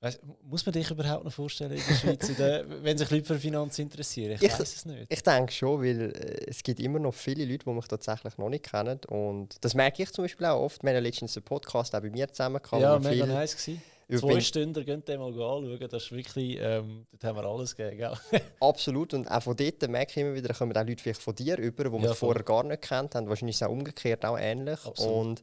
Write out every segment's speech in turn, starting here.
Weiss, muss man dich überhaupt noch vorstellen in der Schweiz, wenn sich Leute für Finanzen interessieren? Ich, Ich- weiß es nicht. Ich denke schon, weil äh, es gibt immer noch viele Leute, die mich tatsächlich noch nicht kennen. Und das merke ich zum Beispiel auch oft. Wir haben letztens einen Podcast auch bei mir zusammen gehabt. ja, wir mega viel nice gewesen. Zwei Stunden, könnt ihr mal anschauen. Das ist wirklich, ähm, dort haben wir alles gegeben, gell? Absolut. Und auch von dort merke ich immer wieder, da kommen auch Leute vielleicht von dir über, die Ja, voll. vorher gar nicht kennt haben. Wahrscheinlich ist es auch umgekehrt auch ähnlich. Absolut. Und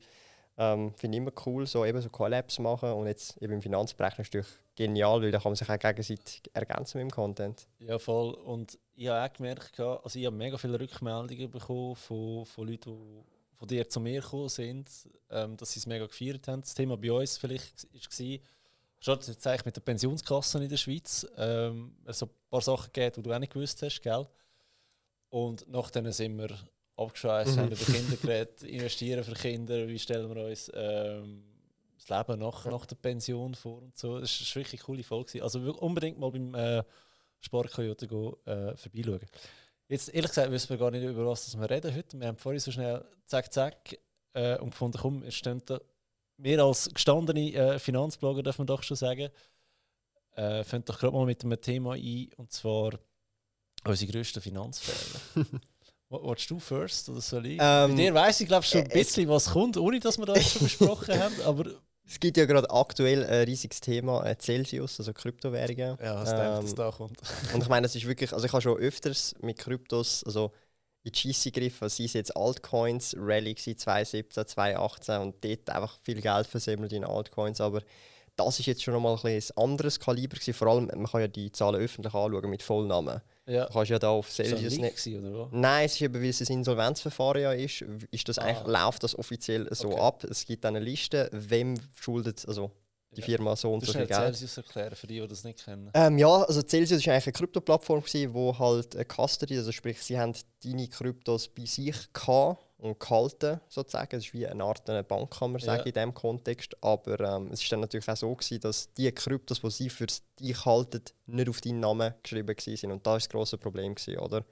ähm, finde ich immer cool, so eben so Collabs machen. Und jetzt eben im natürlich genial, weil da kann man sich auch gegenseitig ergänzen mit dem Content. Ja, voll. Und ich habe auch gemerkt, also ich habe mega viele Rückmeldungen bekommen von, von Leuten, die von dir zu mir gekommen sind, ähm, dass sie es mega gefeiert haben. Das Thema bei uns vielleicht war, schon jetzt eigentlich mit den Pensionskassen in der Schweiz, ähm, es so ein paar Sachen gegeben, die du auch nicht gewusst hast, gell? Und nachdem sind wir abgeschweißt, Mhm. haben über Kinder geredet, investieren für Kinder, wie stellen wir uns ähm, das Leben nach, nach der Pension vor und so. Das war wirklich eine coole Folge. Also unbedingt mal beim äh, Sparkoyote go, äh, vorbeischauen. Jetzt, ehrlich gesagt, wissen wir gar nicht, über was wir reden heute. Wir haben vorhin so schnell zack, zack äh, und gefunden, komm, es stehen da, wir als gestandene äh, Finanzblogger, dürfen wir doch schon sagen, äh, fangen doch gerade mal mit einem Thema ein, und zwar unsere grössten Finanzfehler. Willst du first oder soll ich? Bei Ähm, dir weiss ich glaube schon ein äh, bisschen, was kommt, ohne dass wir das schon besprochen haben, aber Es gibt ja gerade aktuell ein riesiges Thema äh, Celsius, also Kryptowährungen. ja, was denkt, dass Ähm, da kommt? Und ich meine, es ist wirklich, also ich habe schon öfters mit Kryptos, also in die Scheisse gegriffen, sei es jetzt Altcoins, Rallye gewesen, 2017, 2018 und dort einfach viel Geld versemmelt in Altcoins, aber das ist jetzt schon nochmal ein, ein anderes Kaliber gewesen. Vor allem, man kann ja die Zahlen öffentlich anschauen mit Vollnamen. Ja. Du kannst ja da auf Ist Celsius Leak nicht... oder? Nein, es ist eben, weil es ein Insolvenzverfahren ja ist, ist das Ah. eigentlich, läuft das offiziell so Okay. ab. Es gibt eine Liste, wem schuldet, also die Ja. Firma so und so viel Geld. Celsius erklären, für die, die das nicht kennen. Ähm, ja, also Celsius war eigentlich eine Krypto-Plattform, wo halt eine Custody, also sprich, sie haben deine Kryptos bei sich gehabt und gehalten, sozusagen. Es ist wie eine Art eine Bank, kann man Ja. sagen, in diesem Kontext. Aber ähm, es ist dann natürlich auch so, gewesen, dass die Kryptos, die sie für dich halten, nicht auf deinen Namen geschrieben waren. Und da war das grosse Problem, gewesen, oder? Und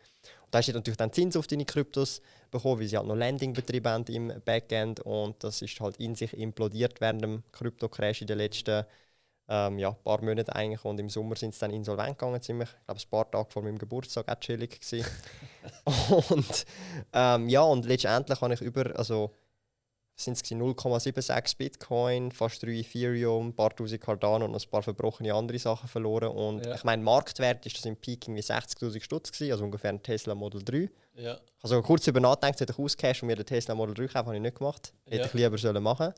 da hast du natürlich dann Zins auf deine Kryptos bekommen, weil sie halt noch Landing betrieben haben im Backend. Und das ist halt in sich implodiert während dem Krypto-Crash in den letzten ähm, ja, paar Monate eigentlich. Und im Sommer sind sie dann insolvent gegangen, ziemlich. Ich glaube, ein paar Tage vor meinem Geburtstag auch chillig gewesen. und ähm, ja, und letztendlich habe ich über, also sind es 0,76 Bitcoin, fast 3 Ethereum, ein paar tausend Cardano und noch ein paar verbrochene andere Sachen verloren. Und Ja. ich meine, Marktwert ist das im Peak irgendwie 60'000 Stutz gewesen, also ungefähr ein Tesla Model 3. Ja. Sogar kurz über nachgedacht, sollte ich auscashen und mir den Tesla Model 3 kaufen, habe ich nicht gemacht. Hätte Ja. ich lieber sollen machen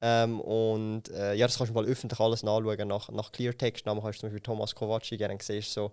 ähm, Und äh, ja, das kannst du mal öffentlich alles nachschauen. Nach, nach Cleartext-Namen kannst du zum Beispiel Thomas Kovaci gerne siehst, so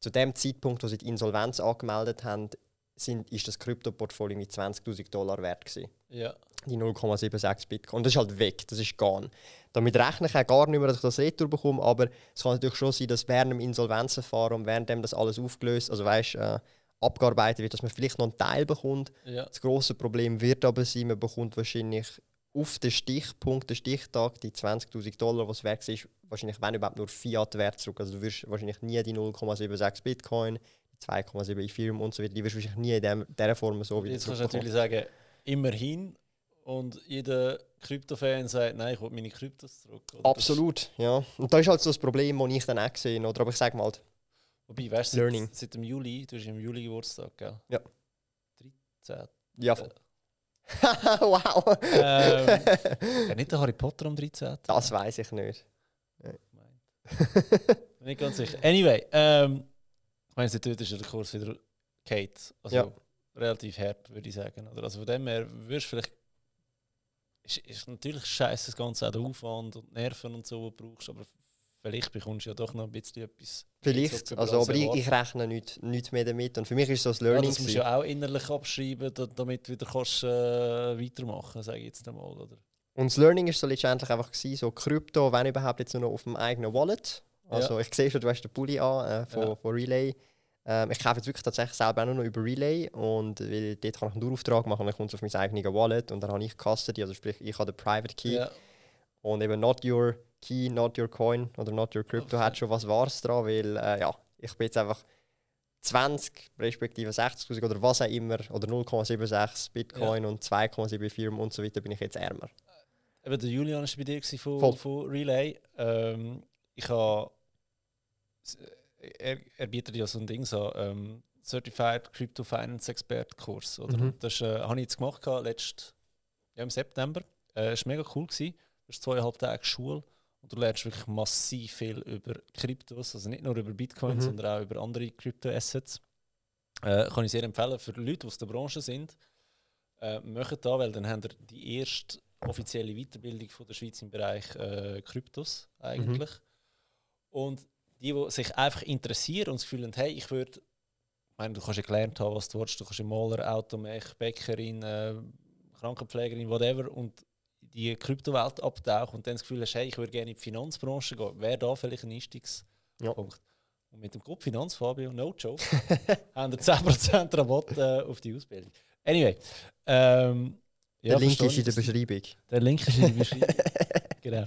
Zu dem Zeitpunkt, wo sie die Insolvenz angemeldet haben, sind, ist das Krypto-Portfolio mit 20'000 Dollar wert gewesen. Ja. Die 0,76 Bitcoin. Und das ist halt weg, das ist gone. Damit rechne ich auch gar nicht mehr, dass ich das retour bekomme, aber es kann natürlich schon sein, dass während dem Insolvenzverfahren währenddem das alles aufgelöst, also weißt, äh, abgearbeitet wird, dass man vielleicht noch einen Teil bekommt. Ja. Das große Problem wird aber sein, man bekommt wahrscheinlich auf den Stichpunkt, den Stichtag, die 20.000 Dollar, was wert ist, wahrscheinlich wenn überhaupt nur Fiat-Wert zurück. Also du wirst wahrscheinlich nie die 0,76 Bitcoin, die 2,7 Ethereum und so weiter, die wirst du wahrscheinlich nie in dem, dieser Form so wieder Jetzt kannst du natürlich sagen, immerhin. Und jeder Krypto-Fan sagt, nein, ich will meine Kryptos zurück. Oder? Absolut, ja. Und das ist halt so das Problem, das ich dann auch gesehen oder aber ich sage mal, Das, wobei, weißt du, Learning. seit, seit dem Juli, du hast im Juli Geburtstag, gell? Ja. 13. ja, voll. wow. Ähm, ja, nicht der Harry Potter am 13. das weiß ich nicht. Nicht ganz sicher. Anyway, ähm, ich meine, seitdem ist der Kurs wieder Kate. Also Ja. relativ hart, würde ich sagen. Oder? Also von dem her wirst du vielleicht. Ist, ist natürlich scheiße, das Ganze auch der Aufwand und Nerven und so, du brauchst, aber vielleicht bekommst du ja doch noch ein bisschen etwas. Vielleicht, also, als aber ich, ich rechne nicht, nicht mehr damit. Und für mich ist so das Ja, Learning. das musst du ja auch innerlich abschreiben, da, damit du wieder kannst, äh, weitermachen sage ich jetzt einmal. Oder? Und das Learning ist so letztendlich einfach gewesen, so Krypto, wenn überhaupt jetzt nur noch auf dem eigenen Wallet. Also ich sehe schon, du hast den Pulli an äh, von, Ja. von Relay. Ähm, ich kaufe jetzt wirklich tatsächlich selber auch nur noch über Relay und weil dort kann ich einen Dauerauftrag machen und dann kommt es auf mein eigenes Wallet und dann habe ich Custody, also sprich ich habe den Private Key Ja. und eben not your key, not your coin oder not your crypto Okay. hat schon was Wahres dran, weil äh, ja, ich bin jetzt einfach 20 respektive 60'000 oder was auch immer oder 0,76 Bitcoin und 2,7 Ethereum und so weiter bin ich jetzt ärmer. Eben, der Julian war bei dir gewesen Voll. von, von Relay. Ähm, ich habe. Er, er bietet ja so ein Ding so, ähm, Certified Crypto Finance Expert Kurs. Oder? Mhm. Und Das äh, habe ich jetzt gemacht, letzt, ja, im September. Äh, das war mega cool. Gewesen. Das ist zweieinhalb Tage Schule. Und du lernst wirklich massiv viel über Kryptos, also nicht nur über Bitcoin, Mhm. sondern auch über andere Krypto-Assets. Äh, kann ich sehr empfehlen für Leute, die aus der Branche sind. Äh, macht da, weil dann haben die erste offizielle Weiterbildung von der Schweiz im Bereich äh, Kryptos eigentlich. Und die, die sich einfach interessieren und das Gefühl haben, hey, ich würde, ich meine, du kannst ja gelernt haben, was du willst, du kannst ja Maler, Automech, Bäckerin, äh, Krankenpflegerin, whatever, und die Kryptowelt abtauchen und dann das Gefühl hast, hey, ich würde gerne in die Finanzbranche gehen, wäre da vielleicht ein Einstiegspunkt. Und mit dem Code Finanz, Fabio, no joke, haben wir 10% Rabatt äh, auf die Ausbildung. Anyway, ähm, Der Link ist in der. Beschreibung. Der Link ist in der Beschreibung. genau.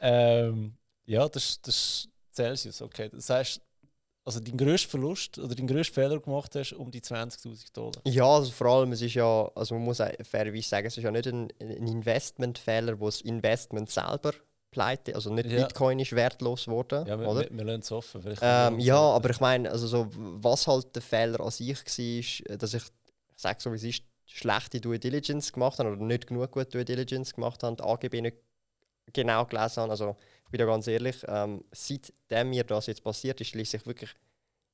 Ähm, ja, das, das ist Celsius, okay. Das heißt, also dein grösster Verlust oder dein grösster Fehler gemacht hast, um die 20.000 Dollar. Ja, also vor allem, es ist ja, also man muss fairerweise sagen, es ist ja nicht ein, ein Investmentfehler, wo das Investment selber pleite, also nicht Ja. Bitcoin ist wertlos geworden, Ja, wir, oder? wir, wir lassen es offen. Ähm, ja, uns- aber ich meine, also so, was halt der Fehler an sich war, dass ich, ich sage so wie es ist, schlechte Due Diligence gemacht habe oder nicht genug gute Due Diligence gemacht habe, die AGB nicht genau gelesen habe. Also ich bin da ganz ehrlich, ähm, seitdem mir das jetzt passiert ist, liest ich wirklich,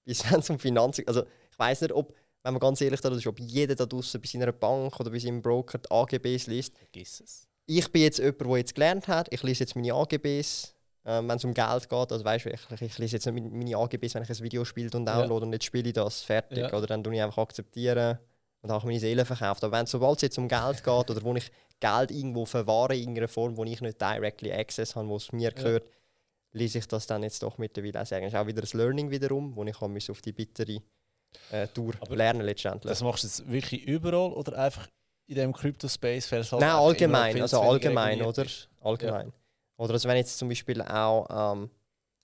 bis wenn es um Finanzen, also ich weiß nicht, ob, wenn man ganz ehrlich ist, ob jeder da draußen bei seiner Bank oder bei seinem Broker die AGBs liest. Vergiss es. Ich bin jetzt jemand, der jetzt gelernt hat, ich lese jetzt meine AGBs, ähm, wenn es um Geld geht. Also weißt du, ich, ich lese jetzt nicht meine- AGBs, wenn ich ein Video spiele und Ja. downloade und jetzt spiele ich das fertig. Ja. Oder dann tue ich einfach akzeptieren und habe meine Seele verkauft. Aber wenn sobald es jetzt um Geld geht oder wo ich Geld irgendwo verwahre in irgendeiner Form, wo ich nicht directly Access habe, wo es mir gehört, lese ich das dann jetzt doch mittlerweile auch sagen. Das ist auch wieder ein Learning wiederum, wo ich müssen auf die bittere äh, Tour Aber lernen letztendlich. Das machst du jetzt wirklich überall oder einfach in dem Crypto-Space? halt Nein, allgemein, also allgemein, oder? ist. allgemein. Oder also wenn jetzt zum Beispiel auch, ähm,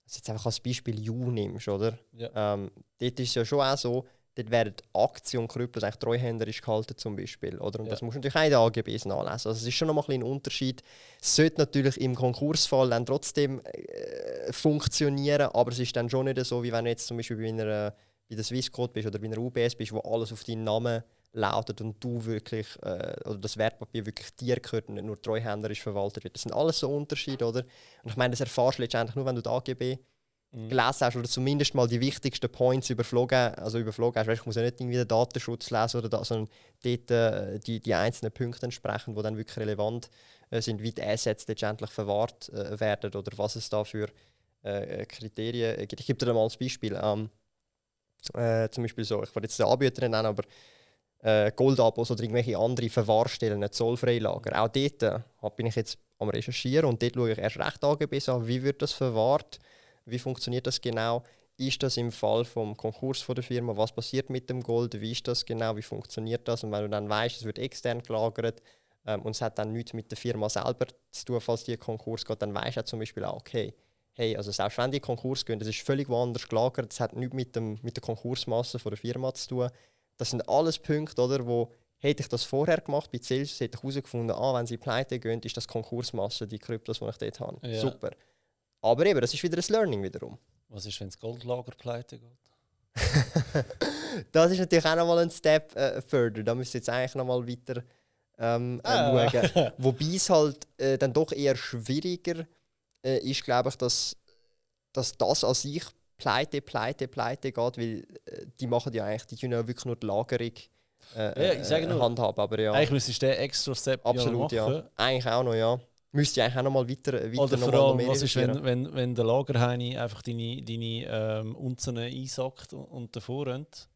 also jetzt einfach als Beispiel You nimmst, oder? Ja. Ähm, dort ist es ja schon auch so, dort werden Aktien und Kryptos eigentlich treuhänderisch gehalten zum Beispiel, oder? Und Ja. das musst du natürlich auch in den AGBs nachlesen. Also es ist schon noch ein, ein Unterschied. Es sollte natürlich im Konkursfall dann trotzdem äh, funktionieren, aber es ist dann schon nicht so, wie wenn du jetzt zum Beispiel bei einer bei der Swissquote bist oder bei einer UBS bist, wo alles auf deinen Namen lautet und du wirklich, äh, oder das Wertpapier wirklich dir gehört und nicht nur treuhänderisch verwaltet wird. Das sind alles so Unterschiede, oder? Und ich meine, das erfährst du letztendlich nur, wenn du die AGB Mhm. gelesen hast oder zumindest mal die wichtigsten Points überflogen, also überflogen hast. Weißt, ich muss ja nicht irgendwie den Datenschutz lesen oder da, sondern dort äh, die, die einzelnen Punkte entsprechen, die dann wirklich relevant äh, sind, wie die Assets letztendlich verwahrt äh, werden oder was es da für äh, Kriterien gibt. Ich gebe dir mal als Beispiel. Ähm, äh, zum Beispiel so, ich wollte jetzt den Anbieter nennen, aber äh, Goldabos oder irgendwelche andere Verwahrstellen, Zollfreilager. Auch dort äh, bin ich jetzt am Recherchieren und dort schaue ich erst recht AGBs an, wie wird das verwahrt, wie funktioniert das genau, ist das im Fall vom Konkurs von der Firma, was passiert mit dem Gold, wie ist das genau, wie funktioniert das und wenn du dann weißt, es wird extern gelagert ähm, und es hat dann nichts mit der Firma selber zu tun, falls die Konkurs geht, dann weißt du zum Beispiel auch, okay, hey, also selbst wenn die Konkurs gehen, das ist völlig woanders gelagert, das hat nichts mit, dem, mit der Konkursmasse von der Firma zu tun. Das sind alles Punkte, oder, wo hätte ich das vorher gemacht bei Celsius, hätte ich herausgefunden, ah, wenn sie pleite gehen, ist das Konkursmasse, die Kryptos, die ich dort habe. Ja. Super. Aber eben, das ist wieder ein Learning wiederum. Was ist, wenn das Goldlager pleite geht? Das ist natürlich auch nochmal ein Step äh, further. Da müsst ihr jetzt eigentlich nochmal weiter ähm, äh, Ah. schauen. Wobei es halt äh, dann doch eher schwieriger äh, ist, glaube ich, dass, dass das an sich pleite, pleite, pleite geht, weil äh, die machen ja eigentlich, die tun ja wirklich nur die Lagerung äh, Ja, ich sage äh, nur, handhaben. Aber ja, Eigentlich müsstest du den extra Step absolut, ja ja. Eigentlich auch noch, ja. Müsste ich eigentlich auch nochmal weiter, weiter Oder noch vor mal noch allem, was ist, wenn, wenn, wenn der Lagerheini einfach deine, deine ähm, Unzen einsackt und, und davor rennt?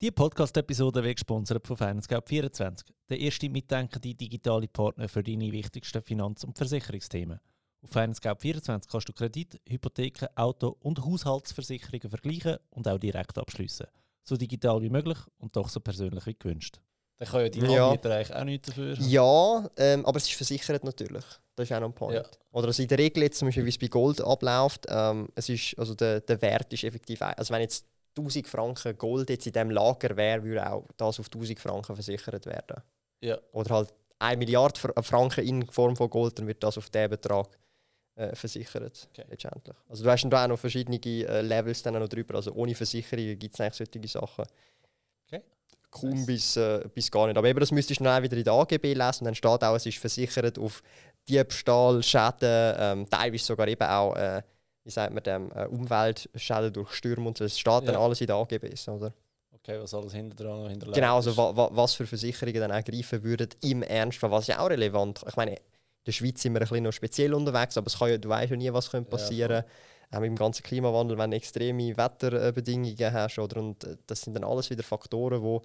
Die Podcast-Episode wird gesponsert von FinanceGap24, der erste mitdenkende digitale Partner für deine wichtigsten Finanz- und Versicherungsthemen. Auf Finance24 kannst du Kredit, Hypotheken, Auto- und Haushaltsversicherungen vergleichen und auch direkt abschließen. So digital wie möglich und doch so persönlich wie gewünscht. Dann kann ja die Ja. Anbieter eigentlich auch nichts dafür. Ja, ähm, aber es ist versichert natürlich. Das ist auch noch ein Point. Ja. Oder also in der Regel jetzt zum Beispiel, wie es bei Gold abläuft, ähm, es ist, also der, der Wert ist effektiv, ein- also wenn jetzt 1000 Franken Gold jetzt in diesem Lager wäre, würde auch das auf 1000 Franken versichert werden. Ja. Oder halt 1 Milliarde Fr- Franken in Form von Gold, dann wird das auf diesen Betrag äh, versichert. Okay. Letztendlich. Also du hast dann da auch noch verschiedene äh, Levels dann noch drüber. Also ohne Versicherungen gibt es eigentlich solche Sachen. Okay. Kaum Nice. bis, äh, bis gar nicht. Aber eben, das müsstest du dann auch wieder in der AGB lesen. Und dann steht auch, es ist versichert auf Diebstahl, Schäden, ähm, teilweise sogar eben auch, äh, wie sagt man dem, äh, Umweltschäden durch Stürme und so. Es steht dann Ja. alles in der AGBs, oder? Okay, was alles hinter dran noch hinterlegt Genau, also wa wa was für Versicherungen dann auch greifen würden im Ernstfall, was ja auch relevant Ich meine, in der Schweiz sind wir ein bisschen noch speziell unterwegs, aber es kann ja, du weißt ja nie, was könnte Ja, passieren Auch mit dem ganzen Klimawandel, wenn du extreme Wetterbedingungen hast. Oder? Und äh, das sind dann alles wieder Faktoren, die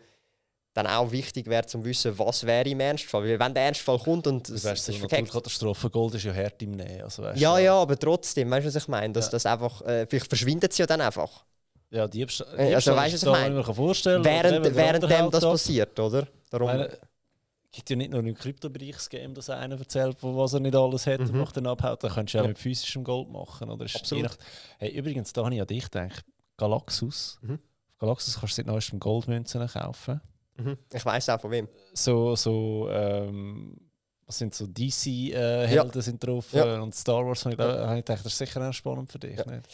dann auch wichtig wäre, zu wissen, was wäre im Ernstfall. Weil wenn der Ernstfall kommt und es weißt, es ist eine verkackt, Naturkatastrophe, Gold ist ja hart im Nähen. Also, weißt ja, ja, aber trotzdem, weißt du, was ich meine? Dass Ja. das einfach, äh, vielleicht verschwindet es ja dann einfach. Ja, Diebstahl, Äh, also Diebstahl weißt du, was ich da, meine? sich vorstellen kann. Während, währenddem andere das passiert, oder? Darum, meine, Es gibt ja nicht nur im Kryptobereich das Game, dass einer erzählt, was er nicht alles hat und Mhm. macht dann abhaut. Das könntest du auch Ja. mit physischem Gold machen. Oder? Ist Absolut. Hey, übrigens, da habe ich an dich gedacht. Galaxus. Mhm. Auf Galaxus kannst du seit neuestem Goldmünzen kaufen. Mhm. ich weiß auch von wem. So, so ähm, was sind so DC-Helden sind drauf Ja. äh, und Star Wars. Habe ich, Ja. habe ich gedacht, das ist sicher auch spannend für dich. Ja. Nicht?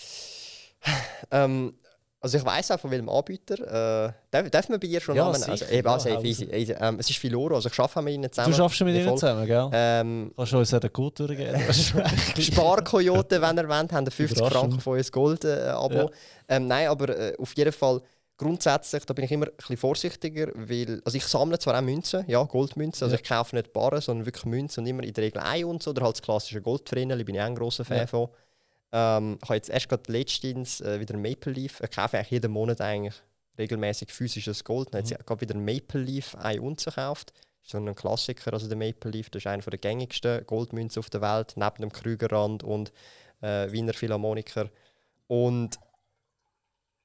Ähm, also ich weiß auch von welchem Anbieter. Äh, darf, darf man bei ihr schon Ja, Namen? Also, eben, also, ja, easy, easy. Ähm, es ist Filoro, also ich arbeite auch mit ihnen zusammen. Du schaffst schon mit Ja, ihnen zusammen, gell? Ähm, Kannst du uns ja den Code durchgeben? Sparkoyote, wenn ihr wollt, haben 50 Überraschend. Franken von uns Gold-Abo. Ja. ähm, nein, aber äh, auf jeden Fall grundsätzlich, da bin ich immer ein bisschen vorsichtiger, weil also ich sammle zwar auch Münzen, ja, Goldmünzen, also Ja. ich kaufe nicht Barren, sondern wirklich Münzen und immer in der Regel ein Unze oder halt das klassische Goldvreneli, bin ich auch ein grosser Fan Ja. von. Ähm, ich habe jetzt erst gerade letztens äh, wieder ein Maple Leaf, ich kaufe eigentlich jeden Monat eigentlich regelmäßig physisches Gold, und Mhm. jetzt gerade wieder ein Maple Leaf ein Unze gekauft. Das ist so ein Klassiker, also der Maple Leaf, das ist einer der gängigsten Goldmünzen auf der Welt, neben dem Krügerrand und äh, Wiener Philharmoniker. Und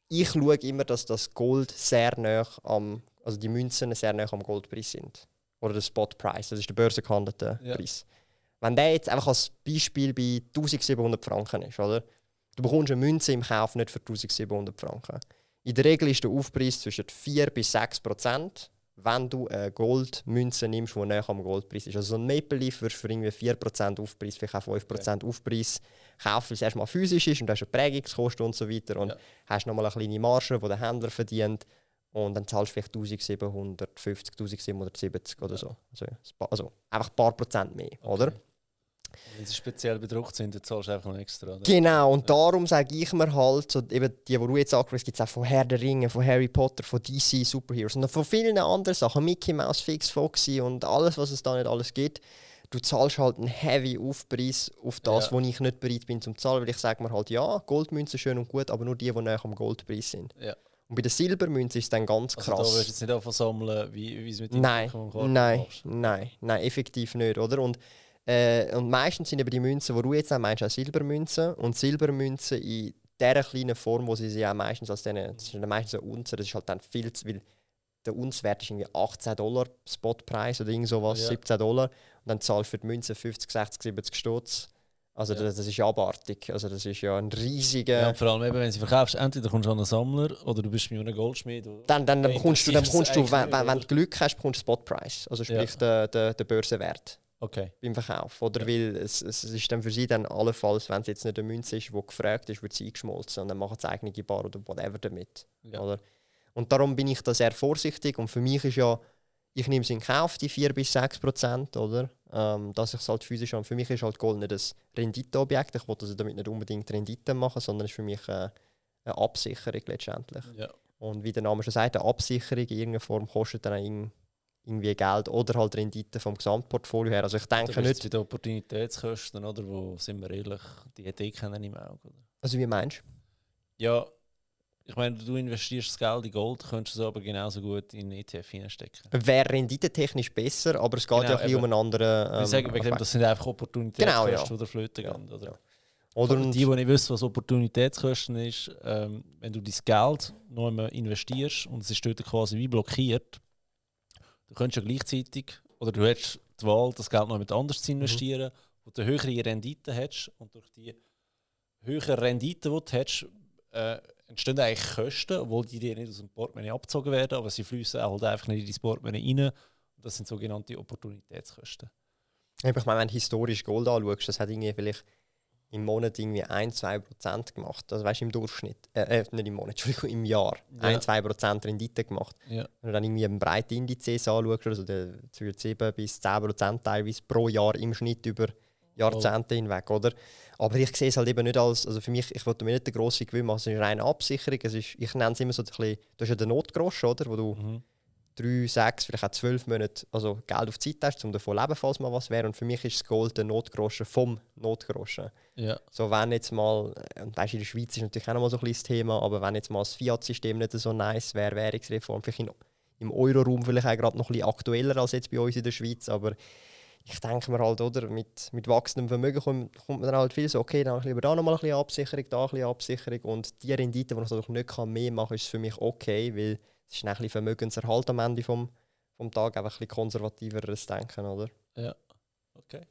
ich schaue immer, dass das Gold sehr nah am, also die Münzen sehr nah am Goldpreis sind. Oder der Spot Price, das ist der börsengehandelte Ja. Preis. Wenn der jetzt einfach als Beispiel bei 1700 Franken ist, oder? Du bekommst eine Münze im Kauf nicht für 1700 Franken. In der Regel ist der Aufpreis zwischen 4 bis 6 Prozent, wenn du eine Goldmünze nimmst, die näher am Goldpreis ist. Also so ein Maple Leaf du für irgendwie 4 Prozent Aufpreis, vielleicht auch 5 Prozent Aufpreis kaufen, weil es erstmal physisch ist und du hast eine Prägungskosten und so weiter. Und Ja. hast nochmal eine kleine Marge, die der Händler verdient. Und dann zahlst du vielleicht 1750, 1770 oder so. Also, also einfach ein paar Prozent mehr, oder? Wenn sie speziell bedruckt sind, dann zahlst du einfach noch extra. Oder? Genau, und darum sage ich mir halt, so, eben die, die du jetzt angesprochen hast, gibt es auch von Herr der Ringe, von Harry Potter, von DC Superheroes und von vielen anderen Sachen, Mickey Mouse, Fix Foxy und alles, was es da nicht alles gibt. Du zahlst halt einen heavy Aufpreis auf das, Ja. wo ich nicht bereit bin zum zahlen, weil ich sage mir halt, ja, Goldmünzen schön und gut, aber nur die, die näher am Goldpreis sind. Ja. Und bei der Silbermünze ist es dann ganz Also da krass. wirst du jetzt nicht einfach sammeln, wie, wie es mit dem Nein, nein, nein, nein, effektiv nicht, oder? Und, äh, und meistens sind eben die Münzen, die du jetzt auch meinst, auch Silbermünzen. Und Silbermünzen in dieser kleinen Form, wo sie sie auch meistens als denen, das sind dann meistens so Unzen, das ist halt dann viel zu, weil der Unzwert ist irgendwie 18 Dollar Spotpreis oder irgend sowas, Ja. 17 Dollar. Dann zahlst du für die Münze 50, 60, 70 Stutz. Also Ja. das, das ist ja abartig. Also das ist ja ein riesiger... Ja, vor allem, eben, wenn du sie verkaufst, entweder kommst du an einen Sammler oder du bist mit einem Goldschmied. oder- Dann, dann, dann Ja, bekommst du, dann bekommst du wenn, wenn, du Glück hast, bekommst du Spotpreis. Also sprich der, der, der Börsenwert. Okay. beim Verkauf. Oder Ja. weil es, es es ist dann für sie dann allenfalls, wenn es jetzt nicht eine Münze ist, die gefragt ist, wird sie eingeschmolzen und dann machen sie eigene Bar oder whatever damit. Ja. Oder? Und darum bin ich da sehr vorsichtig und für mich ist ja, ich nehme es in Kauf, die 4 bis 6 Prozent, oder? Ähm, dass ich es halt physisch habe. Für mich ist halt Gold nicht ein Renditeobjekt. Ich wollte also damit nicht unbedingt Rendite machen, sondern es ist für mich äh, eine Absicherung letztendlich. Ja. Und wie der Name schon sagt, eine Absicherung in irgendeiner Form kostet dann irg- irgendwie Geld oder halt Rendite vom Gesamtportfolio her. Also ich denke nicht, bei den Opportunitätskosten, oder? Wo, sind wir ehrlich, die eh keinen im Auge. Oder? Also wie meinst du? Ja, ich meine, du investierst das Geld in Gold, könntest es aber genauso gut in ETF hineinstecken. Wäre renditetechnisch besser, aber es geht Genau, ja ein um einen anderen. Ähm, ich sage, wegen dem, das sind einfach Opportunitätskosten, Genau, ja. die der Flöte Ja, gehen. Oder? ja. Oder Oder die, die nicht wissen, was Opportunitätskosten ist, ähm, wenn du dein Geld noch einmal investierst und es ist dort quasi wie blockiert, du könntest ja gleichzeitig, oder du hättest die Wahl, das Geld noch jemand anders zu investieren, wo du höhere Rendite hättest und durch die höhere Rendite, die du hättest, äh, entstehen eigentlich Kosten, obwohl die dir nicht aus dem Portemonnaie abgezogen werden, aber sie fließen halt einfach nicht in dein Portemonnaie rein. Und das sind sogenannte Opportunitätskosten. ich meine, wenn du historisch Gold anschaust, das hat irgendwie vielleicht im Monat irgendwie 1-2% gemacht. Also weißt du, im Durchschnitt. Äh, äh, nicht im Monat, Entschuldigung, im Jahr. Ja. 1-2% Rendite gemacht. Ja. Wenn du dann irgendwie einen breiten Indizes anschaust, also der zwischen 7 bis 10% teilweise pro Jahr im Schnitt über Jahrzehnte hinweg, oder? Aber ich sehe es halt eben nicht als, also für mich, ich wollte mir nicht den grossen Gewinn machen, es ist eine reine Absicherung. Es ist, ich nenne es immer so ein bisschen, du hast ja den Notgroschen, oder? Wo du Mhm. drei, sechs, vielleicht auch zwölf Monate also Geld auf die Zeit hast, um davon zu leben, falls mal was wäre. Und für mich ist das Gold der Notgroschen vom Notgroschen. ja. So, wenn jetzt mal, und weißt, in der Schweiz ist natürlich auch noch mal so ein das Thema, aber wenn jetzt mal das Fiat-System nicht so nice wäre, Währungsreform, vielleicht in, im Euro-Raum vielleicht auch gerade noch ein bisschen aktueller als jetzt bei uns in der Schweiz, aber ich denke mir halt, oder, mit, mit wachsendem Vermögen kommt, kommt man dann halt viel so, okay, dann lieber da nochmal ein bisschen Absicherung, da ein bisschen Absicherung und die Rendite, die ich dadurch nicht kann, mehr machen kann, ist für mich okay, weil es ist ein bisschen Vermögenserhalt am Ende vom, vom Tag, einfach ein bisschen konservativeres Denken, oder? Okay.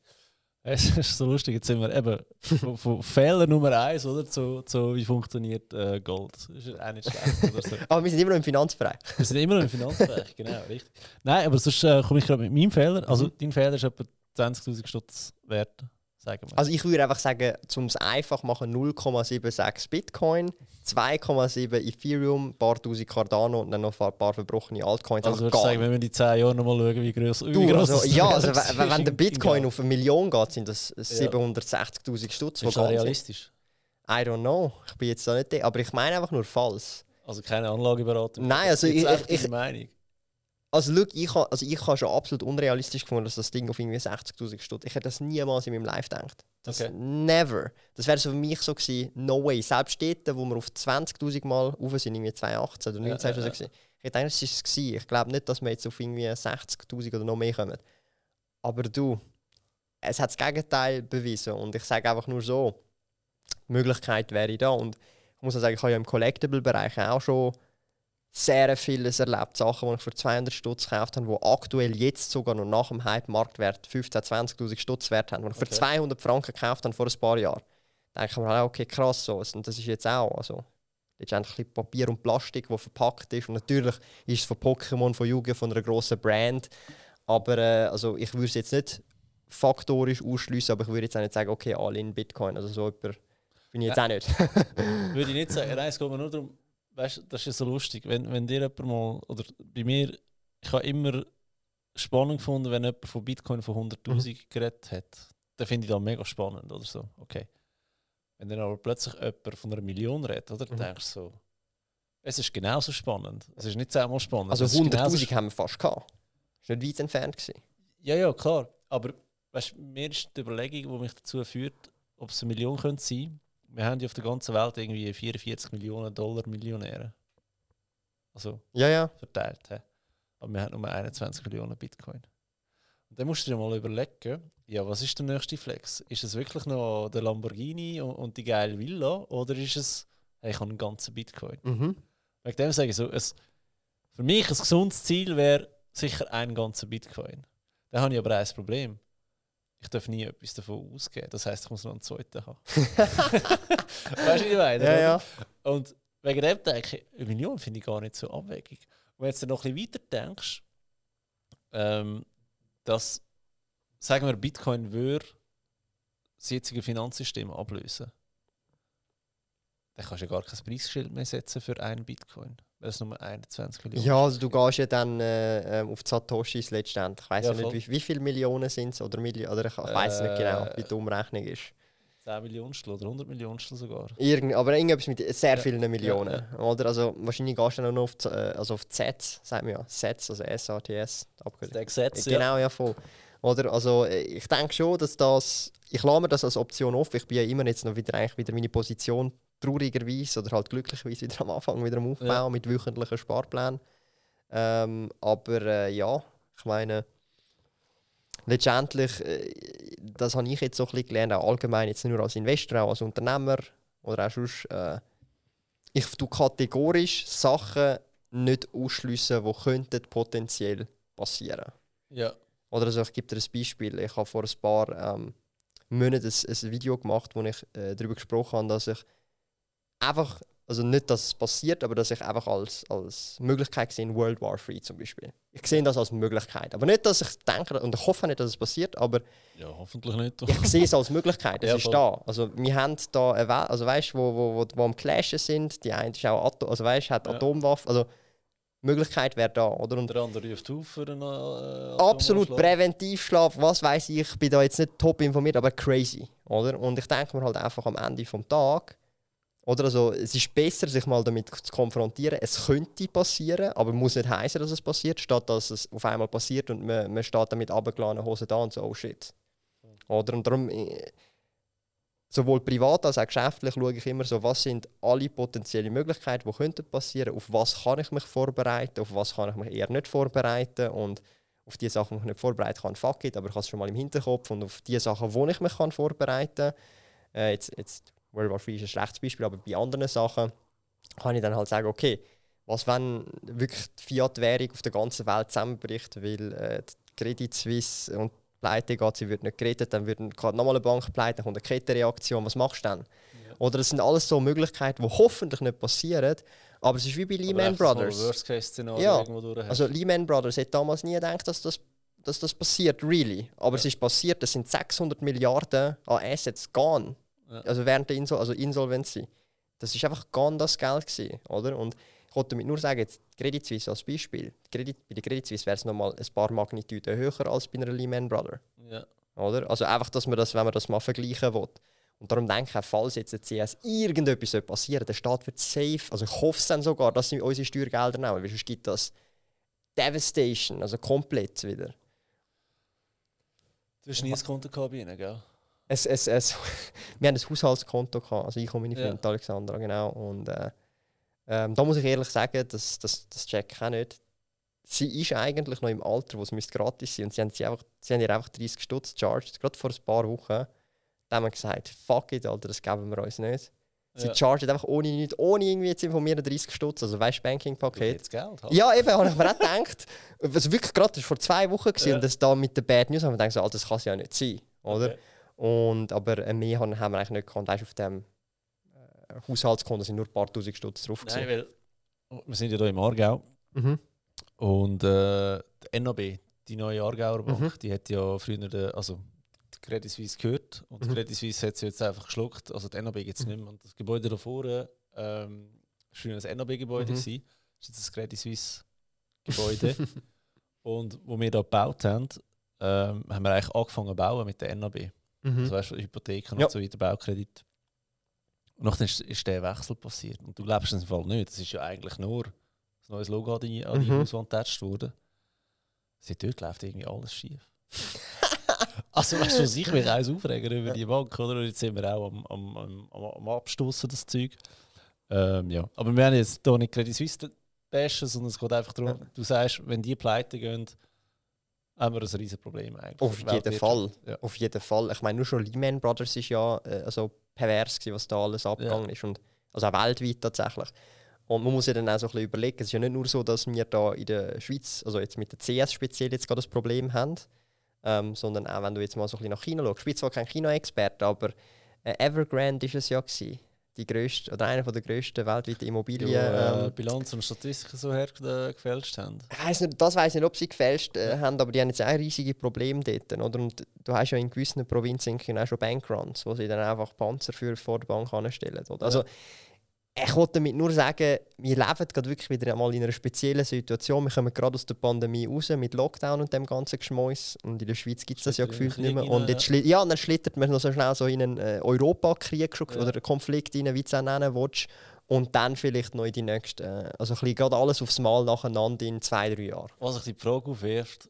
Es ist so lustig, jetzt sind wir eben von, von Fehler Nummer eins, oder? Zu, zu wie funktioniert äh, Gold. Das ist auch nicht schlecht. Oder so. Aber wir sind immer noch im Finanzbereich. Wir sind immer noch im Finanzbereich, genau, richtig. Nein, aber sonst äh, komme ich gerade mit meinem Fehler. Also, Mhm. dein Fehler ist etwa 20.000 Stutz wert, sagen wir. Also ich würde einfach sagen, um es einfach machen, 0,76 Bitcoin, 2,7 Ethereum, ein paar tausend Cardano und dann noch ein paar verbrochene Altcoins. also Einfach würdest du gar sagen, wenn wir in die 10 Jahre nochmal schauen, wie groß Du, also, das ja, also, wenn, der in- Bitcoin in auf eine Million geht, sind das 760.000 Stutz. Ist das realistisch? I don't know. Ich bin jetzt da nicht der, aber ich meine einfach nur falsch. Also keine Anlageberatung. Nein, also ich- ich- Meinung. Also, schau, ich habe also ich ha schon absolut unrealistisch gefunden, dass das Ding auf irgendwie 60.000 Stutz. Ich hätte das niemals in meinem Life gedacht. Das Okay. Never. Das wäre so für mich so gewesen, no way. Selbst dort, wo wir auf 20.000 Mal rauf sind, irgendwie 2018 oder 19 Ja, das ja, so. Ich hätte gedacht, das ist es gewesen. Ich glaube nicht, dass wir jetzt auf irgendwie 60.000 oder noch mehr kommen. Aber du, es hat das Gegenteil bewiesen. Und ich sage einfach nur so, die Möglichkeit wäre da. Und ich muss auch sagen, ich habe ja im Collectible-Bereich auch schon sehr vieles erlebt. Sachen, die ich für 200 Stutz gekauft habe, die aktuell jetzt sogar noch nach dem Hype-Marktwert 15.000, 20.000 Stutz wert haben. Die ich für Okay. 200 Franken gekauft habe vor ein paar Jahren. Da denke ich mir, halt, okay, krass so. Und das ist jetzt auch. Also, letztendlich ein bisschen Papier und Plastik, das verpackt ist. Und natürlich ist es von Pokémon, von Yu-Gi-Oh!, von einer grossen Brand. Aber äh, also ich würde es jetzt nicht faktorisch ausschließen, aber ich würde jetzt auch nicht sagen, okay, alle in Bitcoin. Also so jemand bin ich jetzt Ja. auch nicht. Würde ich nicht sagen. Nein, es geht mir nur darum, weißt, das ist ja so lustig, wenn, wenn dir jemand mal, oder bei mir, ich habe immer spannend gefunden, wenn jemand von Bitcoin von 100'000 Mhm. geredet hat. Dann finde ich das mega spannend oder so. Okay. Wenn dann aber plötzlich jemand von einer Million redet, oder? Mhm. denkst du so, es ist genauso spannend. Es ist nicht zehnmal spannend. Also es ist genauso 100'000 haben wir fast gehabt. Das war nicht weit entfernt. Gewesen. Ja, ja, klar. Aber weißt, mir ist die Überlegung, die mich dazu führt, ob es eine Million könnte sein Wir haben ja auf der ganzen Welt irgendwie 44 Millionen Dollar Millionäre. Also Ja, ja. verteilt. He. Aber wir haben nur 21 Millionen Bitcoin. Und dann musst du dir mal überlegen, ja, was ist der nächste Flex? Ist es wirklich noch der Lamborghini und, und die geile Villa? Oder ist es, hey, ich habe einen ganzen Bitcoin? Mhm. Wegen dem sage ich so, es, für mich ein gesundes Ziel wäre sicher ein ganzer Bitcoin. Dann habe ich aber ein Problem. Ich darf nie etwas davon ausgeben. Das heißt, ich muss noch einen zweiten haben. weißt du, wie ich meine? Ja, ja. Und wegen dem denke ich, eine Million finde ich gar nicht so abwegig. Und wenn du jetzt noch ein bisschen weiter denkst, ähm, dass, sagen wir, Bitcoin würde das jetzige Finanzsystem ablösen, dann kannst du ja gar kein Preisschild mehr setzen für einen Bitcoin, weil es nur 21 Millionen Ja, also du gehst ja dann äh, ähm, auf die Satoshis letztendlich. Ich weiß Ja, nicht, wie, wie viele Millionen sind es oder, Milli oder ich, weiß nicht genau, Äh, wie die Umrechnung ist. 10 Millionstel oder 100 Millionstel sogar. Irgend, aber irgendetwas mit sehr Ja, vielen Millionen. ja, Oder? Also, wahrscheinlich gehst du dann auch noch auf die, äh, also auf die Sets, sagt man ja. Sets, also SATS. ja. Genau, ja voll. Oder? Also, äh, ich denke schon, dass das. Ich lasse mir das als Option offen. Ich bin ja immer jetzt noch wieder, eigentlich wieder meine Position traurigerweise oder halt glücklicherweise wieder am Anfang wieder am Aufbau Ja. mit wöchentlichen Sparplänen. Ähm, aber äh, ja, ich meine, letztendlich, äh, das habe ich jetzt so ein bisschen gelernt, auch allgemein, jetzt nicht nur als Investor, auch als Unternehmer oder auch sonst, äh, ich tu kategorisch Sachen nicht ausschliessen, die könnten potenziell passieren. Ja. Oder also ich gebe dir ein Beispiel. Ich habe vor ein paar ähm, Monaten ein, ein Video gemacht, wo ich äh, darüber gesprochen habe, dass ich einfach, also nicht, dass es passiert, aber dass ich einfach als, als Möglichkeit sehe, World War III zum Beispiel. Ich sehe das als Möglichkeit. Aber nicht, dass ich denke, und ich hoffe nicht, dass es passiert, aber Ja, hoffentlich nicht. ich sehe es als Möglichkeit. Es Ja, ist voll. da. Also wir haben da eine Welt, also weißt du, wo, wo, wo, wo am Clashen sind, die eine ist auch Atom, also weißt, hat Ja. Atomwaffen, also Möglichkeit wäre da, oder? Und der andere ruft auf für einen äh, Absolut. Präventivschlaf, was weiß ich, ich bin da jetzt nicht top informiert, aber crazy, oder? Und ich denke mir halt einfach am Ende vom Tag, oder also, es ist besser, sich mal damit zu konfrontieren. Es könnte passieren, aber muss nicht heißen, dass es passiert, statt dass es auf einmal passiert und man, man steht damit abgeladenen Hosen da und so, oh shit. Oder? Und darum, äh, sowohl privat als auch geschäftlich schaue ich immer so, was sind alle potenziellen Möglichkeiten, die könnten passieren, auf was kann ich mich vorbereiten, auf was kann ich mich eher nicht vorbereiten und auf die Sachen, die ich nicht vorbereiten kann, fuck it, aber ich habe es schon mal im Hinterkopf und auf die Sachen, wo ich mich kann vorbereiten kann. Äh, jetzt, jetzt World War III ist ein schlechtes Beispiel, aber bei anderen Sachen kann ich dann halt sagen, okay, was wenn wirklich die Fiat-Währung auf der ganzen Welt zusammenbricht, weil äh, die Credit Suisse und pleite geht, sie wird nicht gerettet, dann wird gerade nochmal eine Bank pleite, dann kommt eine Kettenreaktion, was machst du dann? Oder das sind alles so Möglichkeiten, die hoffentlich nicht passieren, aber es ist wie bei Lehman Brothers. Worst-Case-Szenario Ja, irgendwo durch. Also Lehman Brothers hat damals nie gedacht, dass das, dass das passiert, really. Aber es ist passiert, es sind 600 Milliarden an Assets gone. Ja. Also während der Insol also Insolvency. Das ist einfach das Geld gewesen, oder? Und ich wollte damit nur sagen, jetzt Credit Suisse als Beispiel. Credit, bei der Credit Suisse wäre es nochmal ein paar Magnituden höher als bei einer Lehman Brothers. ja. Oder? Also einfach, dass man das, wenn man das mal vergleichen will. Und darum denke ich, falls jetzt der CS irgendetwas passieren der Staat wird safe, also ich hoffe es dann sogar, dass sie unsere Steuergelder nehmen, weil sonst gibt das Devastation, also komplett wieder. Du hast nie ein Konto gehabt bei ihnen, gell? Es, es, es, wir haben ein Haushaltskonto gehabt, also ich und meine Ja. Freundin Alexandra, genau. Und äh, ähm, da muss ich ehrlich sagen, das, das, das check ich auch nicht. Sie ist eigentlich noch im Alter, wo es müsste gratis sein und sie haben, sie einfach, sie haben ihr einfach 30 Stutz gecharged, gerade vor ein paar Wochen. Da haben wir gesagt, fuck it, Alter, das geben wir uns nicht. Sie Ja. chargen einfach ohne nichts, ohne irgendwie zu informieren 30 Stutz, also weißt. Banking-Paket. Jetzt Geld halt. Ja, eben, habe ich mir auch gedacht. Also wirklich gerade, das war vor zwei Wochen gewesen, Ja. und das da mit der Bad News haben wir gedacht, so, Alter, das kann es ja nicht sein, oder? Okay. Und, aber äh, mehr haben, haben wir eigentlich nicht gehabt. Weißt, auf dem äh, Haushaltskonto sind nur ein paar tausend Stutz drauf. Nein, gewesen. weil wir sind ja hier im Aargau Mhm. und äh, die NAB, die neue Aargauer Bank, Mhm. die hat ja früher, den, also die Credit Suisse gehört und die Mhm. Credit Suisse hat sie jetzt einfach geschluckt, also die NAB gibt es nicht mehr. Und das Gebäude da vorne ähm, ist früher ein NAB-Gebäude, Mhm. gewesen. das ist jetzt ein Credit Suisse-Gebäude. und wo wir da gebaut haben, ähm, haben wir eigentlich angefangen zu bauen mit der NAB. Mhm. Also weißt du, Hypotheken Ja. und so weiter, Baukredit. Und nachdem ist, ist der Wechsel passiert. Und du glaubst es im Fall nicht. Das ist ja eigentlich nur ein neues Logo an die, an die Mhm. Hauswand getatscht worden. Seitdem läuft irgendwie alles schief. also weißt du, was ich mich eins aufregen über die Bank, oder? Und jetzt sind wir auch am, am, am, am, Abstoßen, das Zeug. Ähm, ja. Aber wir haben jetzt hier nicht Credit Suisse bashen, sondern es geht einfach darum, du sagst, wenn die pleite gehen, haben wir ein riesen Problem eigentlich. Auf jeden Fall. Ja. Auf jeden Fall. Ich meine, nur schon Lehman Brothers ist ja äh, also pervers, gewesen, was da alles abgegangen ist. Und, also auch weltweit tatsächlich. Und man muss ja dann auch so ein bisschen überlegen, es ist ja nicht nur so, dass wir da in der Schweiz, also jetzt mit der CS speziell jetzt gerade das Problem haben, ähm, sondern auch wenn du jetzt mal so ein bisschen nach China schaust. Ich bin zwar kein Kinoexperte, aber äh, Evergrande ist es ja gewesen. Die grösste, oder einer der grössten weltweiten Immobilien. ja, äh, ähm, Bilanz und Statistiken so her äh, gefälscht haben. weiss nicht, das weiß nicht, ob sie gefälscht äh, haben, aber die haben jetzt auch riesige Probleme dort. Oder? Und du hast ja in gewissen Provinzen auch schon Bankruns, wo sie dann einfach Panzer für vor der Bank anstellen. Oder? Also, ich wollte damit nur sagen, wir leben gerade wirklich wieder einmal in einer speziellen Situation. Wir kommen gerade aus der Pandemie raus mit Lockdown und dem ganzen Geschmäus. Und in der Schweiz gibt es das ja gefühlt nicht mehr. Und jetzt schli ja, dann schlittert man noch so schnell so in einen äh, Europakrieg schon- Ja. oder einen Konflikt rein, wie du es auch nennen willst. Und dann vielleicht noch in die nächste, äh, also ein bisschen gerade alles aufs Mal nacheinander in zwei, drei Jahren. Was sich die Frage aufwirft,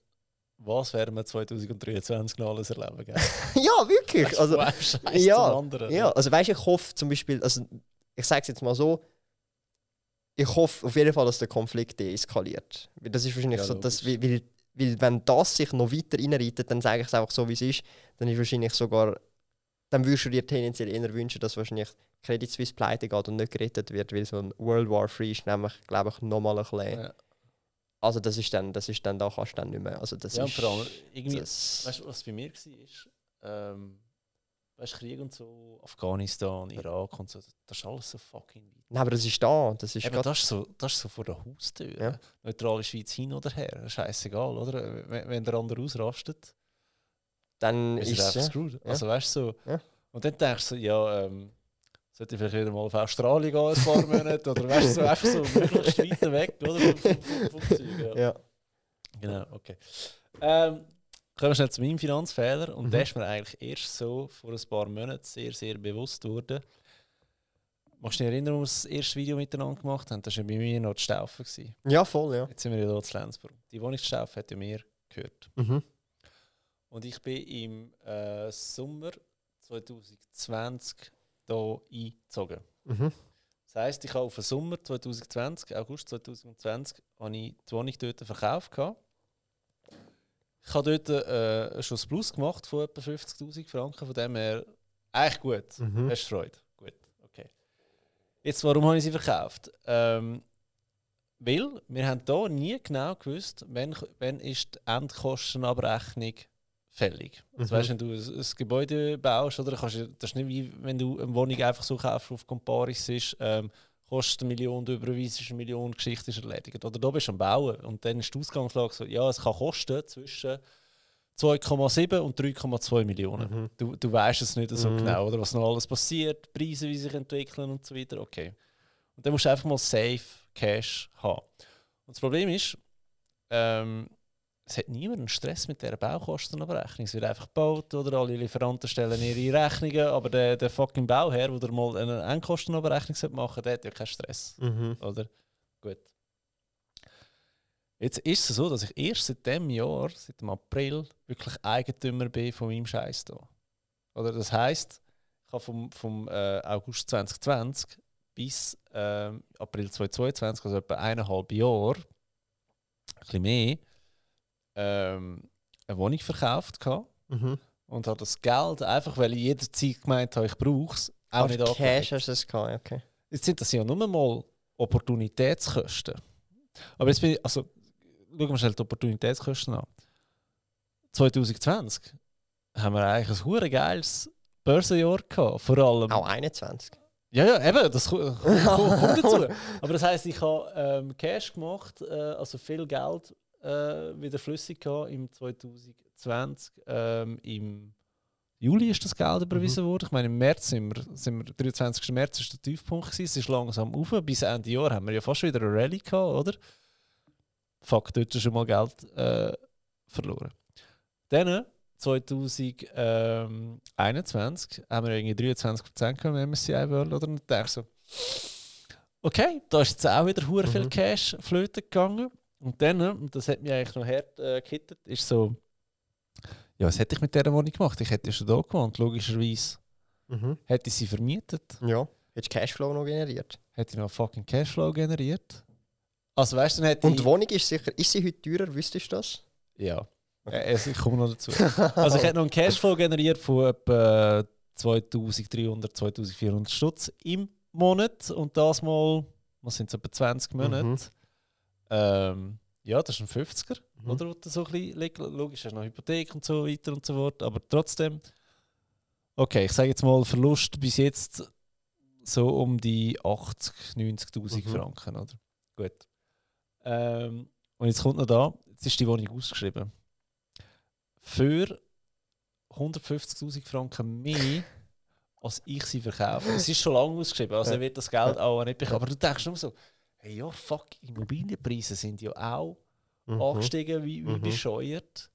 was werden wir 2023 noch alles erleben? Ja, wirklich. Also, Scheiß ja, ja, also weißt, ich hoffe zum Beispiel, also ich sage es jetzt mal so, ich hoffe auf jeden Fall, dass der Konflikt deeskaliert. Weil das ist wahrscheinlich Ja, so, dass, weil, weil, weil wenn das sich noch weiter reinreitet, dann sage ich es einfach so, wie es ist, dann ist wahrscheinlich sogar, dann würdest du dir tendenziell eher wünschen, dass wahrscheinlich Credit Suisse pleite geht und nicht gerettet wird, weil so ein World War III ist nämlich, glaube ich, nochmal ein bisschen, Ja, also das ist dann, das ist dann, da kannst du dann nicht mehr, also das ja ist, vor allem, irgendwie, das, weißt du, was bei mir war? Ähm, weißt Krieg und so, Afghanistan, Irak und so, das ist alles so fucking weit. Nein, aber das ist da, das ist Eben, das, ist so, das ist so vor der Haustür. Ja. Neutrale Schweiz hin oder her, scheißegal, oder? Wenn, wenn der andere ausrastet, dann ist es, ja. screwed. Also weißt du, so. Ja. Und dann denkst du ja, ähm, sollte ich vielleicht wieder mal auf Australien gehen, ein paar Monate, oder weißt du, so, einfach so möglichst weit weg, oder? Vom, vom, vom Zeug, ja. ja. Genau, okay. Ähm, kommen wir schnell zu meinem Finanzfehler. Und Mhm. der ist mir eigentlich erst so vor ein paar Monaten sehr, sehr bewusst geworden. Magst du dich erinnern, als wir das erste Video miteinander gemacht haben? Das war ja bei mir noch die Staufe. gewesen. ja, voll, ja. Jetzt sind wir ja hier in Lenzburg. Die Wohnungsstaufe hat ja mir gehört. Mhm. Und ich bin im äh, Sommer 2020 hier eingezogen. Mhm. Das heisst, ich habe auf den Sommer 2020, August 2020, habe ich die Wohnung dort verkauft. gehabt. Ich habe dort äh, schon ein Plus gemacht von etwa 50'000 Franken, von dem her eigentlich gut. Mhm. Hast Freude? Gut, okay. Jetzt, warum habe ich sie verkauft? Ähm, weil wir haben hier nie genau gewusst, wann, wann ist die Endkostenabrechnung fällig. Also Mhm. weißt, wenn du ein, ein Gebäude baust, oder kannst das ist nicht wie wenn du eine Wohnung einfach so kaufst, auf Comparis ist, ähm, kostet eine Million, du überweisst eine Million, die Geschichte ist erledigt. Oder da bist du am Bauen und dann ist die Ausgangslage so, ja, es kann kosten zwischen 2,7 und 3,2 Millionen. Mhm. Du, du weißt es nicht so Mhm. genau, oder was noch alles passiert, Preise, wie sich entwickeln und so weiter. Okay. Und dann musst du einfach mal safe Cash haben. Und das Problem ist, ähm, es hat niemand einen Stress mit dieser Baukostenabrechnung. Es wird einfach gebaut oder alle Lieferanten stellen ihre Rechnungen, aber der, der fucking Bauherr, der mal eine Endkostenabrechnung machen sollte, der hat ja keinen Stress. Mhm. Oder? Gut. Jetzt ist es so, dass ich erst seit dem Jahr, seit dem April, wirklich Eigentümer bin von meinem Scheiß hier. Oder das heisst, ich habe vom, vom äh, August 2020 bis ähm, April 2022, also etwa eineinhalb Jahre, ein bisschen mehr, ähm, eine Wohnung verkauft gehabt Mhm. und habe das Geld einfach, weil ich jederzeit gemeint habe, ich brauche es, auch Als nicht Cash hast du es gehabt, okay. Jetzt sind das ja nur mal Opportunitätskosten. Aber jetzt bin ich, also, schauen wir schnell die Opportunitätskosten an. 2020 haben wir eigentlich ein hure geiles Börsenjahr gehabt, vor allem. Auch 21. Ja, ja, eben, das ko- kommt, kommt dazu. Aber das heisst, ich habe ähm, Cash gemacht, äh, also viel Geld äh, wieder flüssig gehabt im 2020. Ähm, Im Juli ist das Geld überwiesen worden. Ich meine, im März sind wir, sind wir 23. März ist der Tiefpunkt gewesen. Es ist langsam auf. Bis Ende Jahr haben wir ja fast wieder eine Rallye gehabt, oder? Fuck, dort ist schon mal Geld äh, verloren. Dann 2021 haben wir irgendwie 23% gehabt im MSCI World, oder? Dachte ich so, okay, da ist jetzt auch wieder hure viel Mhm. Cash flöten gegangen. Und dann, und das hat mich eigentlich noch hart äh, gekittet, ist so, ja, was hätte ich mit dieser Wohnung gemacht? Ich hätte ja schon da gewohnt, logischerweise. Mhm. Hätte ich sie vermietet, Ja. Hättest du Cashflow noch generiert. hätte ich noch fucking Cashflow generiert. Also weißt du, dann hätte Und die Wohnung ist sicher, ist sie heute teurer, wüsstest du das? Ja, äh, also ich komme noch dazu. Also ich hätte noch einen Cashflow generiert von etwa 2300, 2400 Stutz im Monat und das mal, was sind es, etwa 20 Monate. Mhm. Ähm, ja, das ist ein 50er, Mhm. oder? Wo du so ein bisschen, liegt. logisch, hast du noch Hypothek und so weiter und so fort, aber trotzdem, okay, ich sage jetzt mal Verlust bis jetzt so um die 80, 90'000 Mhm. Franken, oder? Gut. Ähm, und jetzt kommt noch da, jetzt ist die Wohnung ausgeschrieben. Für 150'000 Franken mehr, als ich sie verkaufe. Es ist schon lange ausgeschrieben, also Ja. er wird das Geld auch nicht bekommen. Aber du denkst nur so, hey, ja, fuck, Immobilienpreise sind ja auch Mhm. angestiegen wie, wie Mhm. bescheuert.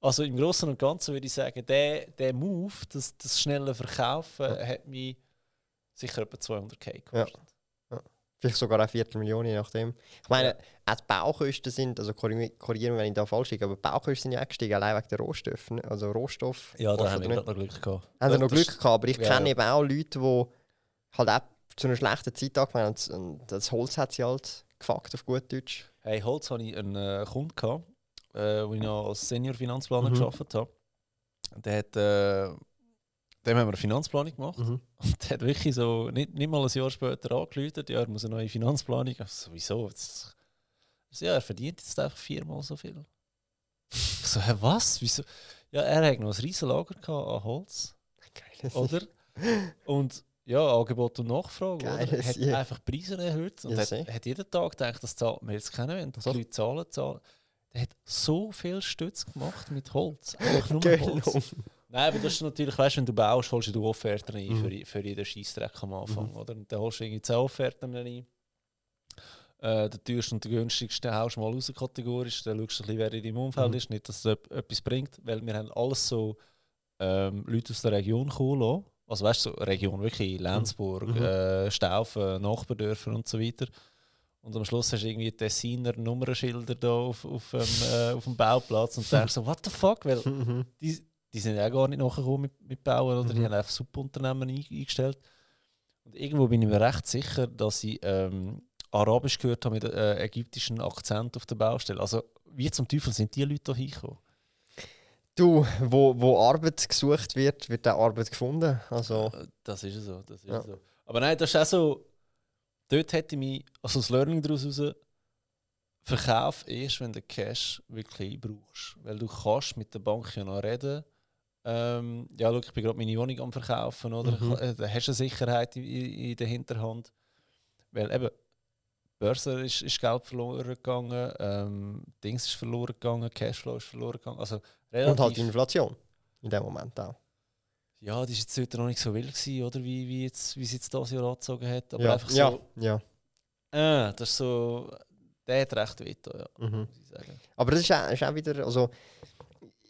Also im Großen und Ganzen würde ich sagen, der, der Move, das, das schnelle Verkaufen, Ja. hat mich sicher etwa 200k gekostet. Vielleicht sogar eine Viertelmillion, je nachdem. Ich meine, auch die Baukosten sind, also korrigieren, wenn ich da falsch liege, aber die Baukosten sind ja auch gestiegen, allein wegen der Rohstoffe. Also Rohstoff. Ja, da haben wir noch Glück gehabt. Haben sie noch Das- Glück gehabt, aber ich ja, kenne ja. eben auch Leute, die halt auch zu einer schlechten Zeit angefangen und, das Holz hat sie halt gefuckt auf gut Deutsch. Hey, Holz hatte ich einen äh, Kunden, gehabt, äh, wo ich noch als Senior-Finanzplaner Mhm. gearbeitet habe. Der hat, äh, dem haben wir eine Finanzplanung gemacht. Mhm. Und der hat wirklich so, nicht, nicht mal ein Jahr später angeläutet, ja, er muss eine neue Finanzplanung. Ich so, wieso? Das, also, ja, er verdient jetzt einfach viermal so viel. Ich so, hä, was? Wieso? Ja, er hat noch ein riesen Lager an Holz, Geil. oder? Und ja, Angebot und Nachfrage, oder? Geil, Er hat ja. einfach Preise erhöht und Ja, hat, hat jeden Tag gedacht, das zahlt man jetzt kennen wollen. Die So. Leute zahlen, zahlen. Der hat so viel Stütz gemacht mit Holz. Einfach nur Genau. Holz. Nein, aber das ist natürlich, weißt du, wenn du baust, holst du Offerten ein Mhm. für, für jeden Scheissdreck am Anfang. Oder? Und dann holst du irgendwie 10 Offerten ein. Äh, der teuerste und der günstigste haust du mal raus kategorisch. Dann schaust du ein bisschen, wer in deinem Umfeld Mhm. ist. Nicht, dass es etwas bringt, weil wir haben alles so ähm, Leute aus der Region kommen lassen. Also weißt du, so Region, wirklich Lenzburg, Mhm. äh, Staufen, Nachbardörfer und so weiter. Und am Schluss hast du irgendwie Tessiner Nummernschilder da auf, auf, dem, äh, auf dem Bauplatz und denkst so, what the fuck? Weil Mhm. die, die sind ja gar nicht nachgekommen mit, mit Bauen oder die Mhm. haben einfach Subunternehmen ein, eingestellt. Und irgendwo bin ich mir recht sicher, dass ich ähm, Arabisch gehört habe mit äh, ägyptischen Akzent auf der Baustelle. Also wie zum Teufel sind die Leute da hingekommen? Du, wo, wo Arbeit gesucht wird, wird auch Arbeit gefunden. Also, Äh, Das ist so, das ist Ja. so. Aber nein, das ist auch so, dort hätte ich mich, also das Learning daraus raus, Verkauf erst, wenn du Cash wirklich brauchst. Weil du kannst mit der Bank ja noch reden. Ähm, ja, schau, ich bin gerade meine Wohnung am Verkaufen, oder? Mhm. Äh, Da hast du eine Sicherheit in, in, in der Hinterhand. Weil eben, Börse ist, ist Geld verloren gegangen, ähm, Dings ist verloren gegangen, Cashflow ist verloren gegangen. Also relativ, und halt die Inflation. In dem Moment auch. ja, die war jetzt heute noch nicht so wild, gewesen, oder? Wie, wie, jetzt, wie sie jetzt das Jahr angezogen hat. Aber ja. einfach ja, so, ja. äh, das ist so, der hat recht weh, ja, Mhm. muss ich sagen. Aber das ist auch, ist auch wieder, also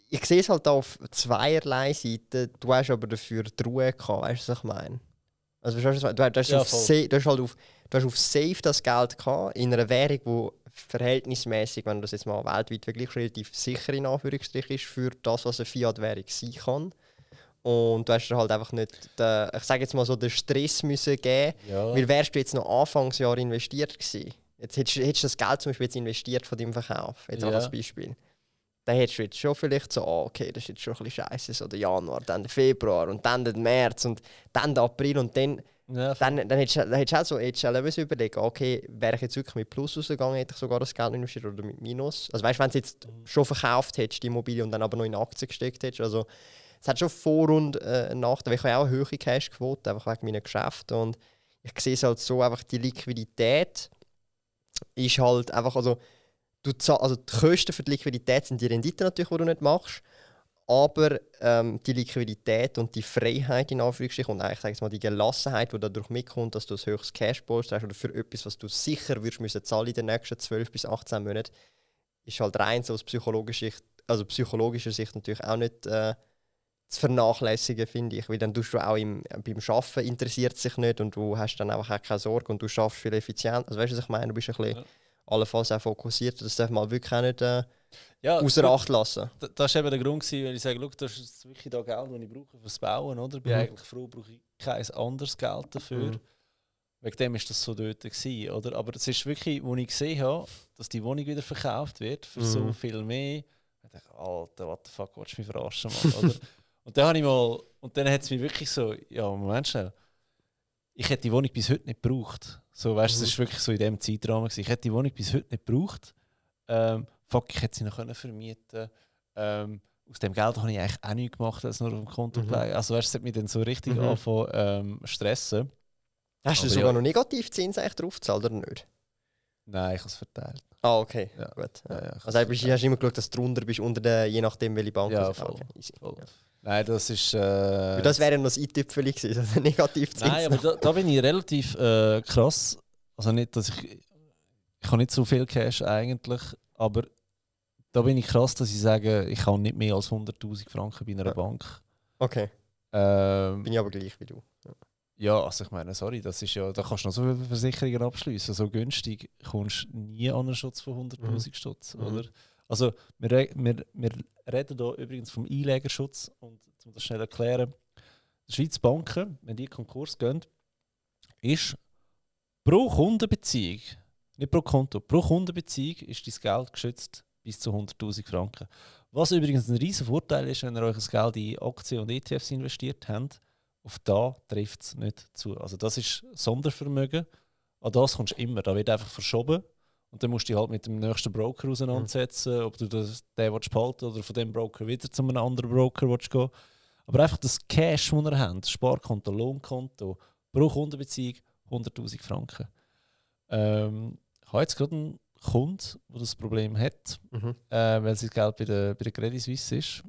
ich sehe es halt auf zweierlei Seiten. Du hast aber dafür die Ruhe gehabt, weißt du, was ich meine? Also du, meine? du, hast Ja, auf du hast halt auf, du hast auf Safe das Geld gehabt, in einer Währung, wo verhältnismäßig, wenn du das jetzt mal weltweit vergleichst, relativ sicher in Anführungsstrichen ist für das, was eine Fiat-Währung sein kann. Und du hast halt einfach nicht, den, ich sage jetzt mal so, den Stress müssen geben Ja, weil wärst du jetzt noch Anfangsjahr investiert gewesen, jetzt hättest, du- hättest du das Geld zum Beispiel jetzt investiert von deinem Verkauf, jetzt Ja. als Beispiel. Dann hättest du jetzt schon vielleicht so, ah, okay, das ist jetzt schon ein bisschen scheiße, so der Januar, dann der Februar und dann der März und dann der April und dann, ja, dann, dann hättest, du- dann hättest du auch so hättest du auch überlegen, okay, wäre ich jetzt wirklich mit Plus rausgegangen, hätte ich sogar das Geld investiert oder mit Minus. Also weißt du, wenn du jetzt Mhm. schon verkauft hättest, die Immobilie, und dann aber noch in Aktien gesteckt hättest, also es hat schon Vor- und äh, Nachteile. Ich habe auch eine hohe Cashquote, einfach wegen meiner Geschäfte. Und ich sehe es halt so, einfach die Liquidität ist halt einfach, also, du zahl, also die Kosten für die Liquidität sind die Rendite natürlich, die du nicht machst, aber ähm, die Liquidität und die Freiheit in Anführungsstrichen und eigentlich sag ich mal, die Gelassenheit, die dadurch mitkommt, dass du ein höchstes Cashpost hast oder für etwas, was du sicher würdest müssen zahlen in den nächsten 12 bis 18 Monaten, ist halt rein so aus psychologischer Sicht, also psychologischer Sicht natürlich auch nicht äh, zu vernachlässigen, finde ich. Weil dann tust du auch im, beim Arbeiten interessiert sich nicht und du hast dann einfach auch keine Sorge und du schaffst viel effizient. Also weißt du, was ich meine? Du bist ein bisschen Ja. allenfalls auch fokussiert. Das darf man wirklich auch nicht äh, ja, außer Acht lassen. da- Das war eben der Grund, gewesen, weil ich sage, das ist wirklich da Geld, das ich brauche fürs Bauen, oder? Ich bin Mhm. eigentlich froh, brauche ich kein anderes Geld dafür. Mhm. Wegen dem ist das so dort gewesen, oder? Aber es ist wirklich, wo ich gesehen habe, dass die Wohnung wieder verkauft wird für so Mhm. viel mehr. Ich dachte, Alter, what the fuck, willst du mich verarschen, Mann, oder? Und dann habe ich mal, und dann hat es mich wirklich so, ja, Moment schnell. Ich hätte die Wohnung bis heute nicht gebraucht. So, weißt du, Mhm. es ist wirklich so in dem Zeitrahmen. Gewesen. Ich hätte die Wohnung bis heute nicht gebraucht. Ähm, fuck, ich hätte sie noch können vermieten ähm, Aus dem Geld habe ich eigentlich auch nichts gemacht, als nur auf dem Konto Mhm. Also, weißt du, es hat mich dann so richtig Mhm. angefangen ähm, stressen. Hast du Aber sogar ja. noch Negativzins eigentlich draufgezahlt oder nicht? Nein, ich habe es verteilt. Ah, okay. Ja. Gut. Ja, Ja. Also hast du immer geschaut, dass du drunter bist, unter der, je nachdem welche Bank Ja. Ah, voll. okay. Voll. Nein, das ist. Äh, Das wäre ja noch das i-Tüpfeli gewesen, also Negativzins. Nein, aber da, da bin ich relativ äh, krass. Also nicht, dass ich. Ich habe nicht so viel Cash eigentlich, aber da bin ich krass, dass ich sage, ich habe nicht mehr als 100.000 Franken bei einer Ja. Bank. Okay, Ähm, bin ich aber gleich wie du. ja, also ich meine, sorry, das ist ja, da kannst du noch so viele Versicherungen abschließen. So günstig kommst du nie an einen Schutz von 100.000 Stutz, Mhm. oder? Also wir, wir, wir reden hier übrigens vom Einlegerschutz und um das schnell erklären, die Schweizer Banken, wenn die Konkurs gehen, ist pro Kundenbeziehung, nicht pro Konto, pro Kundenbeziehung ist dein Geld geschützt bis zu 100.000 Franken. Was übrigens ein riesen Vorteil ist, wenn ihr euch das Geld in Aktien und ETFs investiert habt, auf da trifft es nicht zu. Also das ist Sondervermögen. An das kommst du immer. Da wird einfach verschoben. Und dann musst du dich halt mit dem nächsten Broker auseinandersetzen, mhm. ob du das, den willst behalten oder von dem Broker wieder zu einem anderen Broker willst gehen. Aber einfach das Cash, das ihr habt, Sparkonto, Lohnkonto, pro Kundenbeziehung 100'000 Franken. Ähm, ich habe jetzt gerade einen Kunden, der das Problem hat, mhm. äh, weil sein Geld bei der, bei der Credit Suisse ist.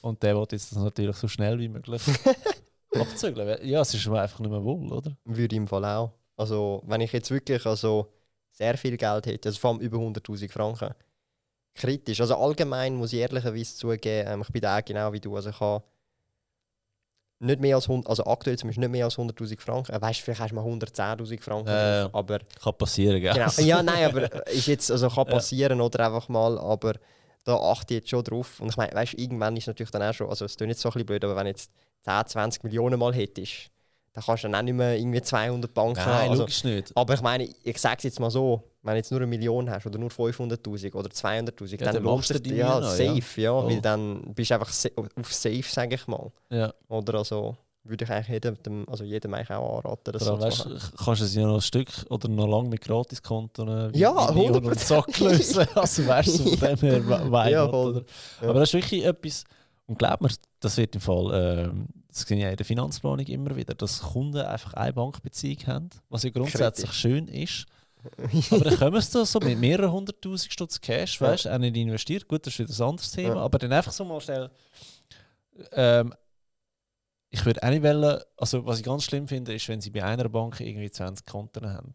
Und der will jetzt das natürlich so schnell wie möglich abzügeln. Ja, es ist mir einfach nicht mehr wohl, oder? Würde im Fall auch. Also, wenn ich jetzt wirklich also sehr viel Geld hätte, also vor allem über 100.000 Franken, kritisch. Also allgemein muss ich ehrlicherweise zugeben, ähm, ich bin da genau wie du. Also ich habe nicht mehr als 100, also aktuell zum Beispiel nicht mehr als 100.000 Franken. Äh, weißt du, vielleicht hast du mal 110.000 Franken. Äh, aber kann passieren, gell? Genau. Ja, nein, aber ist jetzt, also kann passieren ja. oder einfach mal, aber da achte ich jetzt schon drauf. Und ich meine, weißt du, irgendwann ist natürlich dann auch schon, also es tut nicht so ein bisschen blöd, aber wenn jetzt 10, 20 Millionen mal hättest, dann kannst du dann auch nicht mehr irgendwie 200 Banken Nein, haben. Also, logisch nicht. Aber ich meine, ich sage es jetzt mal so, wenn du jetzt nur eine Million hast oder nur 500'000 oder 200'000, ja, dann machst du das ja, noch, safe, ja, ja oh. weil dann bist du einfach auf safe, sage ich mal. Ja. Oder also würde ich eigentlich jedem, also jedem eigentlich auch anraten, das so weißt. Kannst du es ja noch ein Stück oder noch lange mit Gratiskonten ja, 100%. und Sack lösen, also weißt du, von dem her weit, ja. Aber das ist wirklich etwas, und glaub mir, das wird im Fall, äh, das sehe ich ja in der Finanzplanung immer wieder, dass Kunden einfach eine Bankbeziehung haben, was ja grundsätzlich Kritisch. schön ist. aber dann kommen sie da so mit mehreren hunderttausend Stutz Cash, weißt du, ja. auch nicht investiert. Gut, das ist wieder ein anderes Thema, ja. aber dann einfach so mal schnell. Ähm, ich würde auch nicht wollen, also was ich ganz schlimm finde, ist, wenn sie bei einer Bank irgendwie 20 Konten haben.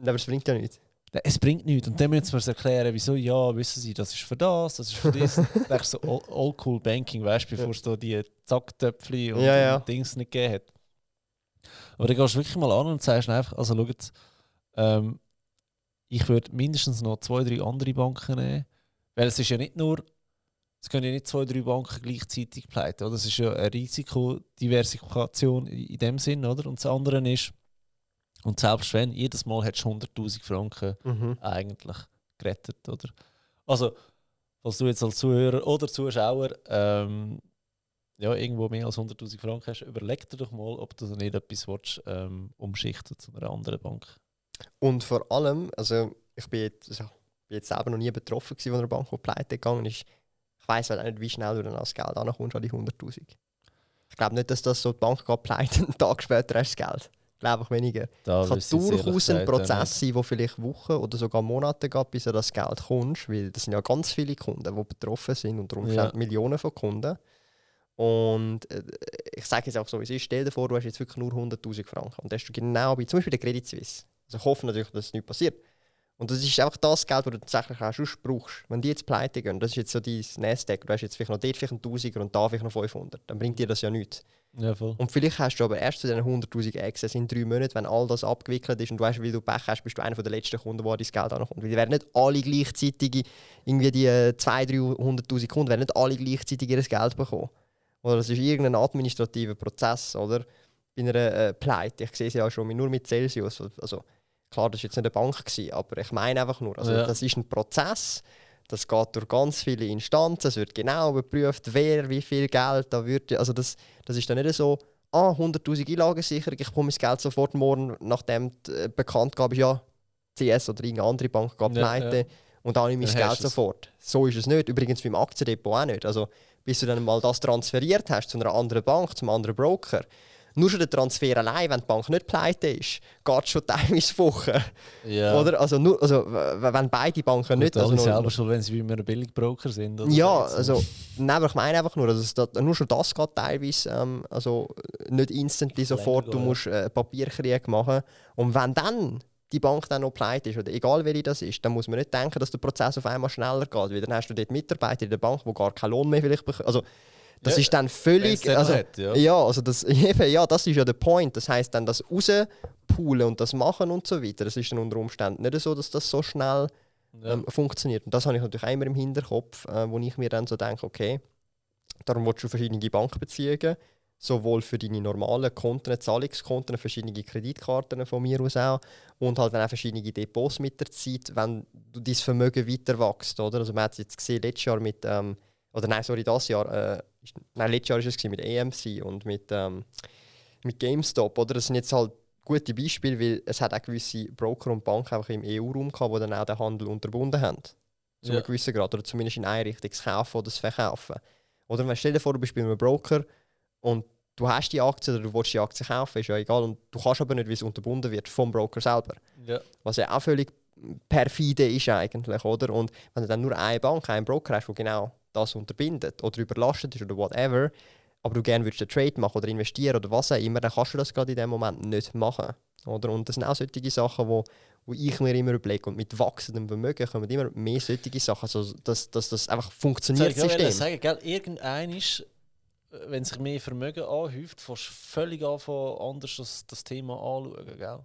Aber es bringt ja nichts. Es bringt nichts. Und dann müssen wir uns erklären, wieso, ja, wissen Sie, das ist für das, das ist für das. das ist so old cool Banking, weißt du, bevor es da die Zacktöpfchen und, ja, ja. Dings nicht gegeben hat. Aber dann gehst du wirklich mal an und sagst einfach, also schaut, ähm, ich würde mindestens noch zwei, drei andere Banken nehmen. Weil es ist ja nicht nur, es können ja nicht zwei, drei Banken gleichzeitig pleiten. Oder? Das ist ja eine Risikodiversifikation in dem Sinn, oder? Und das andere ist, und selbst wenn, jedes Mal hättest du 100.000 Franken mhm. eigentlich gerettet, oder? Also, falls du jetzt als Zuhörer oder Zuschauer ähm, ja, irgendwo mehr als 100.000 Franken hast, überleg dir doch mal, ob du nicht etwas willst, ähm, umschichten zu einer anderen Bank. Und vor allem, also ich bin jetzt, also, bin jetzt selber noch nie betroffen gewesen, wo eine Bank pleite gegangen ist. Ich weiß halt nicht, wie schnell du dann als Geld ankommst an die 100.000. Ich glaube nicht, dass das so die Bank geht pleite und einen Tag später hast du das Geld glaube ich weniger. Da kann durchaus ein Prozess sein, der vielleicht Wochen oder sogar Monate geht, bis du das Geld kommst, weil das sind ja ganz viele Kunden, die betroffen sind und darum ja. Millionen von Kunden. Und äh, ich sage jetzt auch so, wie es ist, stell dir vor, du hast jetzt wirklich nur 100'000 Franken und hast du genau bei, zum Beispiel der Credit Suisse. Also ich hoffe natürlich, dass es nicht passiert. Und das ist einfach das Geld, das du tatsächlich auch schon brauchst. Wenn die jetzt pleite gehen, das ist jetzt so dein Nasdaq, du hast jetzt vielleicht noch dort vielleicht einen Tausiger und da vielleicht noch 500, dann bringt dir das ja nichts. Ja, voll. Und vielleicht hast du aber erst zu diesen 100'000 Access in drei Monaten, wenn all das abgewickelt ist und du weißt, wie du Pech hast, bist du einer der letzten Kunden, der dein Geld ankommt. Weil die werden nicht alle gleichzeitig, irgendwie die 200'000, 300'000 Kunden, werden nicht alle gleichzeitig ihr Geld bekommen. Oder das ist irgendein administrativer Prozess, oder? Bei einer äh, Pleite. Ich sehe es ja schon nur mit Celsius. Also, Klar, das war jetzt nicht eine Bank, gewesen, aber ich meine einfach nur, also ja. das ist ein Prozess, das geht durch ganz viele Instanzen, es wird genau überprüft, wer wie viel Geld da wird. Also das, das ist dann nicht so, ah, 100'000 Einlagensicherung, ich bekomme mein Geld sofort morgen, nachdem äh, bekannt gab, ja, CS oder irgendeine andere Bank pleite ja, ja. und dann nehme ich mein Geld sofort. So ist es nicht. Übrigens beim Aktiendepot auch nicht. Also bis du dann mal das transferiert hast zu einer anderen Bank, zum anderen Broker, nur schon der Transfer allein, wenn die Bank nicht pleite ist, geht schon teilweise Wochen. Ja. Oder? Also, nur, also, wenn beide Banken Gut, nicht. Also nur, selber schon, wenn sie wie ein Billigbroker sind. Oder ja, also, nein, ich meine einfach nur, also, nur schon das geht teilweise ähm, also, nicht instantly sofort, du musst äh, Papierkrieg machen. Und wenn dann die Bank dann noch pleite ist, oder egal welche das ist, dann muss man nicht denken, dass der Prozess auf einmal schneller geht, weil dann hast du dort Mitarbeiter in der Bank, die gar keinen Lohn mehr vielleicht bekommen. Also, das ja, ist dann völlig. Also, hat, ja. ja. also das, ja, das ist ja der Point. Das heißt dann das rauspoolen und das machen und so weiter. Das ist dann unter Umständen nicht so, dass das so schnell ja. ähm, funktioniert. Und das habe ich natürlich immer im Hinterkopf, äh, wo ich mir dann so denke, okay, darum willst du verschiedene Bankbeziehungen. sowohl für deine normalen Konten, Zahlungskonten, verschiedene Kreditkarten von mir aus auch und halt dann auch verschiedene Depots mit der Zeit, wenn du dein Vermögen weiter wächst, oder? Also man hat es jetzt gesehen, letztes Jahr mit, ähm, oder nein, sorry, das Jahr, äh, nein, letztes Jahr war es mit EMC und mit, ähm, mit GameStop, oder? Das sind jetzt halt gute Beispiele, weil es hat auch gewisse Broker und Banken einfach im EU-Raum gehabt, die dann auch den Handel unterbunden haben. Zu ja. einem gewissen Grad. Oder zumindest in eine Richtung, das Kaufen oder das Verkaufen. Oder wenn stell dir vor, du bist bei einem Broker und du hast die Aktie oder du willst die Aktie kaufen, ist ja egal. Und du kannst aber nicht, wie es unterbunden wird vom Broker selber. Ja. Was ja auch völlig perfide ist eigentlich, oder? Und wenn du dann nur eine Bank, einen Broker hast, der genau das unterbindet oder überlastet ist oder whatever, aber du gerne würdest einen Trade machen oder investieren oder was auch immer, dann kannst du das gerade in dem Moment nicht machen. Oder? Und das sind auch solche Sachen, wo, wo ich mir immer überlege. Und mit wachsendem Vermögen kommen immer mehr solche Sachen, also dass, dass das einfach funktioniert. Ich System. sagen, gell? irgendein ist, wenn sich mehr Vermögen anhäuft, fast völlig anfangen, anders das, das Thema anschauen. Gell?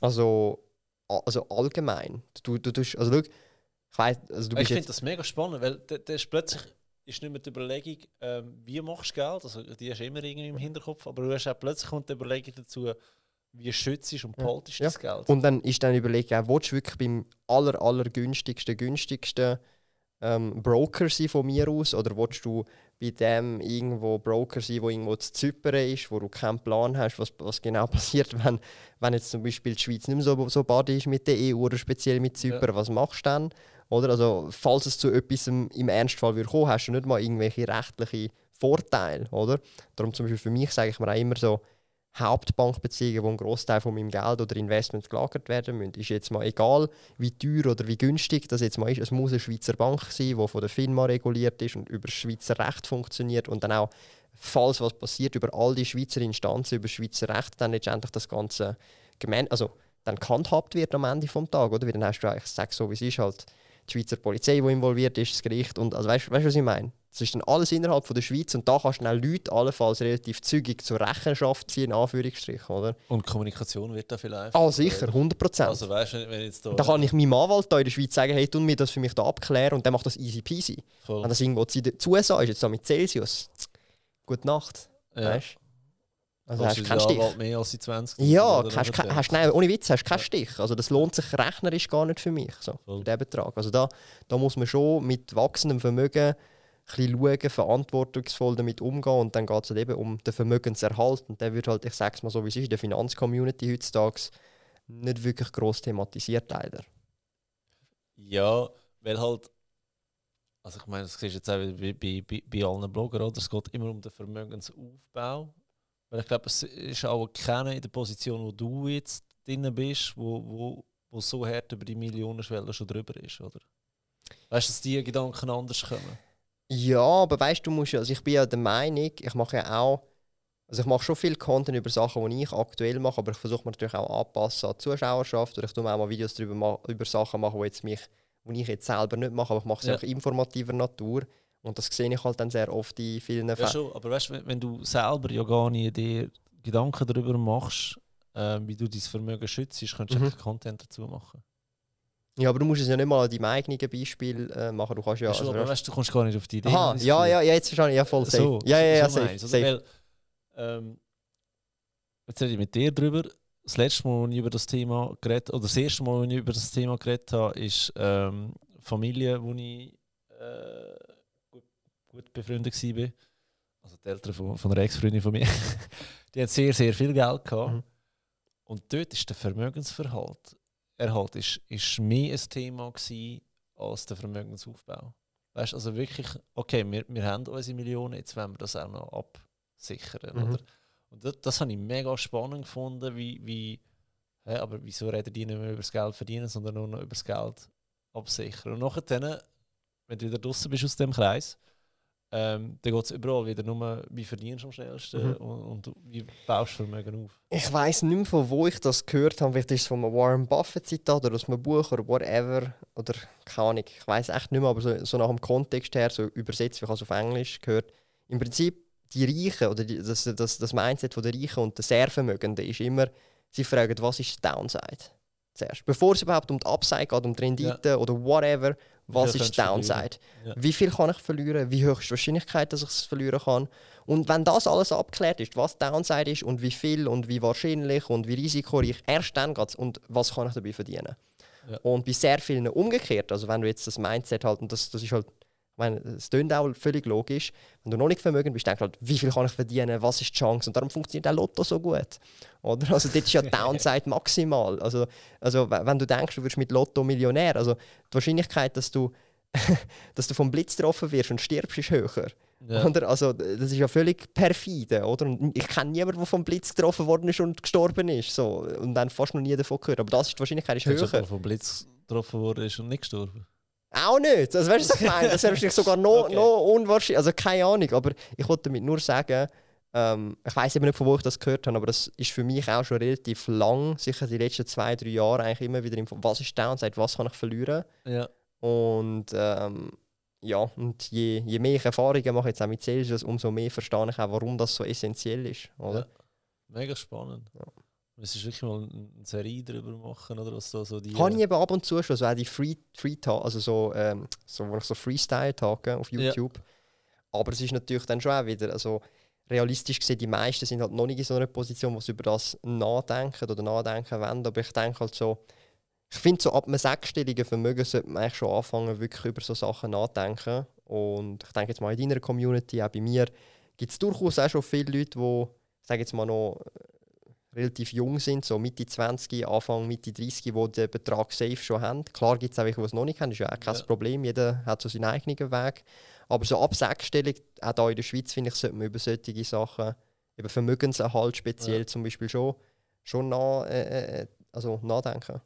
Also, also allgemein. Du, du, du, also, schau, ich weiss, also ich finde das mega spannend, weil da ist plötzlich ist nicht mehr die Überlegung, ähm, wie machst du Geld, also die hast du immer irgendwie im Hinterkopf, aber du hast auch plötzlich kommt die Überlegung dazu, wie schützt und poltest ja. das Geld. Und dann ist dann Überlegung, auch, willst du wirklich beim aller, aller günstigsten, günstigsten ähm, Broker sein von mir aus oder willst du bei dem irgendwo Broker sein, wo irgendwo zu Zypern ist, wo du keinen Plan hast, was, was genau passiert, wenn, wenn jetzt zum Beispiel die Schweiz nicht mehr so, so bad ist mit der EU oder speziell mit Zypern, ja. was machst du dann? Oder? Also, falls es zu etwas im, Ernstfall würde hast du nicht mal irgendwelche rechtlichen Vorteile. Oder? Darum zum Beispiel für mich sage ich mir auch immer so, Hauptbankbeziehungen, wo ein Großteil von meinem Geld oder Investments gelagert werden müssen, ist jetzt mal egal, wie teuer oder wie günstig das jetzt mal ist. Es muss eine Schweizer Bank sein, die von der FINMA reguliert ist und über Schweizer Recht funktioniert und dann auch, falls was passiert, über all die Schweizer Instanzen, über Schweizer Recht, dann letztendlich das Ganze gemein, also dann gehandhabt wird am Ende des Tages, oder? Weil dann hast du eigentlich, sag so wie es ist, halt die Schweizer Polizei, die involviert ist, das Gericht und also weißt du, was ich meine? Das ist dann alles innerhalb von der Schweiz und da kannst du dann Leute allenfalls relativ zügig zur Rechenschaft ziehen, in Anführungsstrichen, oder? Und Kommunikation wird da vielleicht. Ah, sicher, 100 Prozent. Also weißt du, wenn jetzt da... Da kann ich meinem Anwalt da in der Schweiz sagen, hey, tu mir das für mich da abklären und der macht das easy peasy. Voll. Wenn das irgendwo zu USA ist, jetzt da mit Celsius, gute Nacht, ja. weißt also hast du keinen Stich. mehr als die 20. Ja, hast, hast, nein, ohne Witz, hast keinen Stich. Also das lohnt sich rechnerisch gar nicht für mich, so, für diesen Betrag. Also da, da muss man schon mit wachsendem Vermögen ein schauen, verantwortungsvoll damit umgehen und dann geht es halt eben um den Vermögenserhalt und der wird halt, ich sage es mal so, wie es ist, in der Finanzcommunity heutzutage nicht wirklich gross thematisiert leider. Ja, weil halt, also ich meine, das siehst du jetzt auch bei, bei, bei allen Bloggern, oder? es geht immer um den Vermögensaufbau weil ich glaube, es ist auch keiner in der Position, wo du jetzt drin bist, wo, wo, wo so hart über die Millionenschwelle schon drüber ist, oder? Weißt du, dass die Gedanken anders kommen? Ja, aber weißt du, musst also ich bin ja der Meinung, ich mache ja auch, also ich mache schon viel Content über Sachen, die ich aktuell mache, aber ich versuche mir natürlich auch anpassen an die Zuschauerschaft oder ich tue mir auch mal Videos darüber über Sachen machen, die jetzt mich, die ich jetzt selber nicht mache, aber ich mache sie ja. auch informativer Natur. Und das sehe ich halt dann sehr oft in vielen Fällen. Ja, schon, aber weißt, wenn, wenn du selber ja gar nicht dir Gedanken darüber machst, äh, wie du dein Vermögen schützt, könntest du mhm. Content dazu machen. Ja, aber du musst es ja nicht mal an deinem eigenen Beispiel äh, machen. Du kannst ja. ja schon, also, aber weißt, du kommst gar nicht auf die Idee. Aha, ja, ja, ja, jetzt verstehe ich. Ja, voll safe. So, ja, ja, ja, so safe. Also, weil, ähm, jetzt rede ich mit dir drüber. Das letzte Mal, als ich über das Thema geredet oder das erste Mal, als ich über das Thema geredet habe, ist ähm, Familie, wo ich äh, gut befreundet war, also die Eltern von, von einer Ex-Freundin von mir, die hat sehr, sehr viel Geld gehabt. Mhm. Und dort ist der Vermögensverhalt Erhalt ist, ist mehr ein Thema gewesen als der Vermögensaufbau. Weißt also wirklich, okay, wir, wir haben unsere Millionen, jetzt wollen wir das auch noch absichern. Mhm. Oder? Und das, das habe ich mega spannend gefunden, wie, wie hä, aber wieso reden die nicht mehr über das Geld verdienen, sondern nur noch über das Geld absichern. Und nachher, wenn du wieder draußen bist aus dem Kreis, ähm, dann geht es überall wieder nur, wie verdienst du am schnellsten mhm. und, und, wie baust du Vermögen auf. Ich weiß nicht mehr, von wo ich das gehört habe. Vielleicht ist es von einem Warren Buffett-Zitat oder aus einem Buch oder whatever. Oder keine Ahnung, ich weiß echt nicht mehr, aber so, so nach dem Kontext her, so übersetzt, wie ich es auf Englisch gehört. Im Prinzip, die Reichen oder die, das, das, das Mindset der Reichen und der sehr Vermögenden ist immer, sie fragen, was ist die Downside? Zuerst. Bevor es überhaupt um die Upside geht, um die Rendite ja. oder whatever, was ist die Downside? Ja. Wie viel kann ich verlieren? Wie hoch ist die Wahrscheinlichkeit, dass ich es verlieren kann? Und wenn das alles abgeklärt ist, was Downside ist und wie viel und wie wahrscheinlich und wie risikoreich, erst dann geht's und was kann ich dabei verdienen? Ja. Und bei sehr vielen umgekehrt, also wenn du jetzt das Mindset halt, und das, das ist halt, ich meine, es klingt auch völlig logisch, wenn du noch nicht vermögend bist, denkst du halt, wie viel kann ich verdienen, was ist die Chance? Und darum funktioniert auch Lotto so gut. Oder? Also dort ist ja die Downside maximal. Also, also wenn du denkst, du wirst mit Lotto Millionär, also die Wahrscheinlichkeit, dass du, dass du vom Blitz getroffen wirst und stirbst, ist höher. Ja. Oder? Also, das ist ja völlig perfide. Oder? Und ich kenne niemanden, der vom Blitz getroffen worden ist und gestorben ist. So. Und dann fast noch nie davon gehört. Aber das ist die Wahrscheinlichkeit ist höher. jemanden vom Blitz getroffen worden ist und nicht gestorben? Auch nicht. Also, weißt du, was ich meine? Das wäre wahrscheinlich sogar noch, Okay. noch unwahrscheinlich. Also, keine Ahnung. Aber ich wollte damit nur sagen, ähm, ich weiß eben nicht, von wo ich das gehört habe, aber das ist für mich auch schon relativ lang, sicher die letzten zwei, drei Jahre, eigentlich immer wieder im Was ist Downside, was kann ich verlieren? Ja. Und ähm, ja, und je, je mehr ich Erfahrungen mache, jetzt auch mit Celsius, umso mehr verstehe ich auch, warum das so essentiell ist. Oder? Ja. Mega spannend. Ja. Es ist wirklich mal eine Serie darüber machen, oder was da so die. Habe ich eben ab und zu schon, so auch die Free, Free Talk, also so, ähm, so, wo ich so Freestyle tage auf Ja. YouTube. Aber es ist natürlich dann schon auch wieder, also realistisch gesehen, die meisten sind halt noch nicht in so einer Position, wo sie über das nachdenken oder nachdenken wollen. Aber ich denke halt so, ich finde so ab einem sechsstelligen Vermögen sollte man eigentlich schon anfangen, wirklich über so Sachen nachdenken. Und ich denke jetzt mal in deiner Community, auch bei mir, gibt es durchaus auch schon viele Leute, die, ich sage jetzt mal noch, äh, relativ jung sind, so Mitte 20, Anfang Mitte 30, die den Betrag safe schon haben. Klar gibt es auch welche, die es noch nicht haben, ist ja auch kein Ja. Problem, jeder hat so seinen eigenen Weg. Aber so ab sechsstellig, auch hier in der Schweiz, finde ich, sollte man über solche Sachen, über Vermögenserhalt speziell Ja. zum Beispiel schon, schon nach, äh, äh, also nachdenken.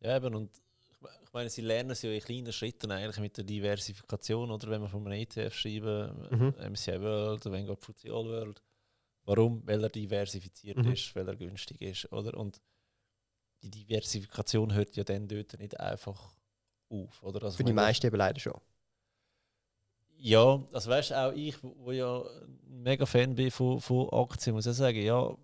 Ja, eben. Und ich me- ich meine, sie lernen es ja in kleinen Schritten eigentlich mit der Diversifikation, oder wenn wir von einem ETF schreiben, Mhm. MSCI World, Vanguard FTSE All World. Warum? Weil er diversifiziert Mhm. ist, weil er günstig ist, oder? Und die Diversifikation hört ja dann dort nicht einfach auf, oder? Also Für die meisten eben leider schon. Ja, also weißt du, auch ich, wo ja ein mega Fan bin von, von Aktien, muss ich sagen, ja,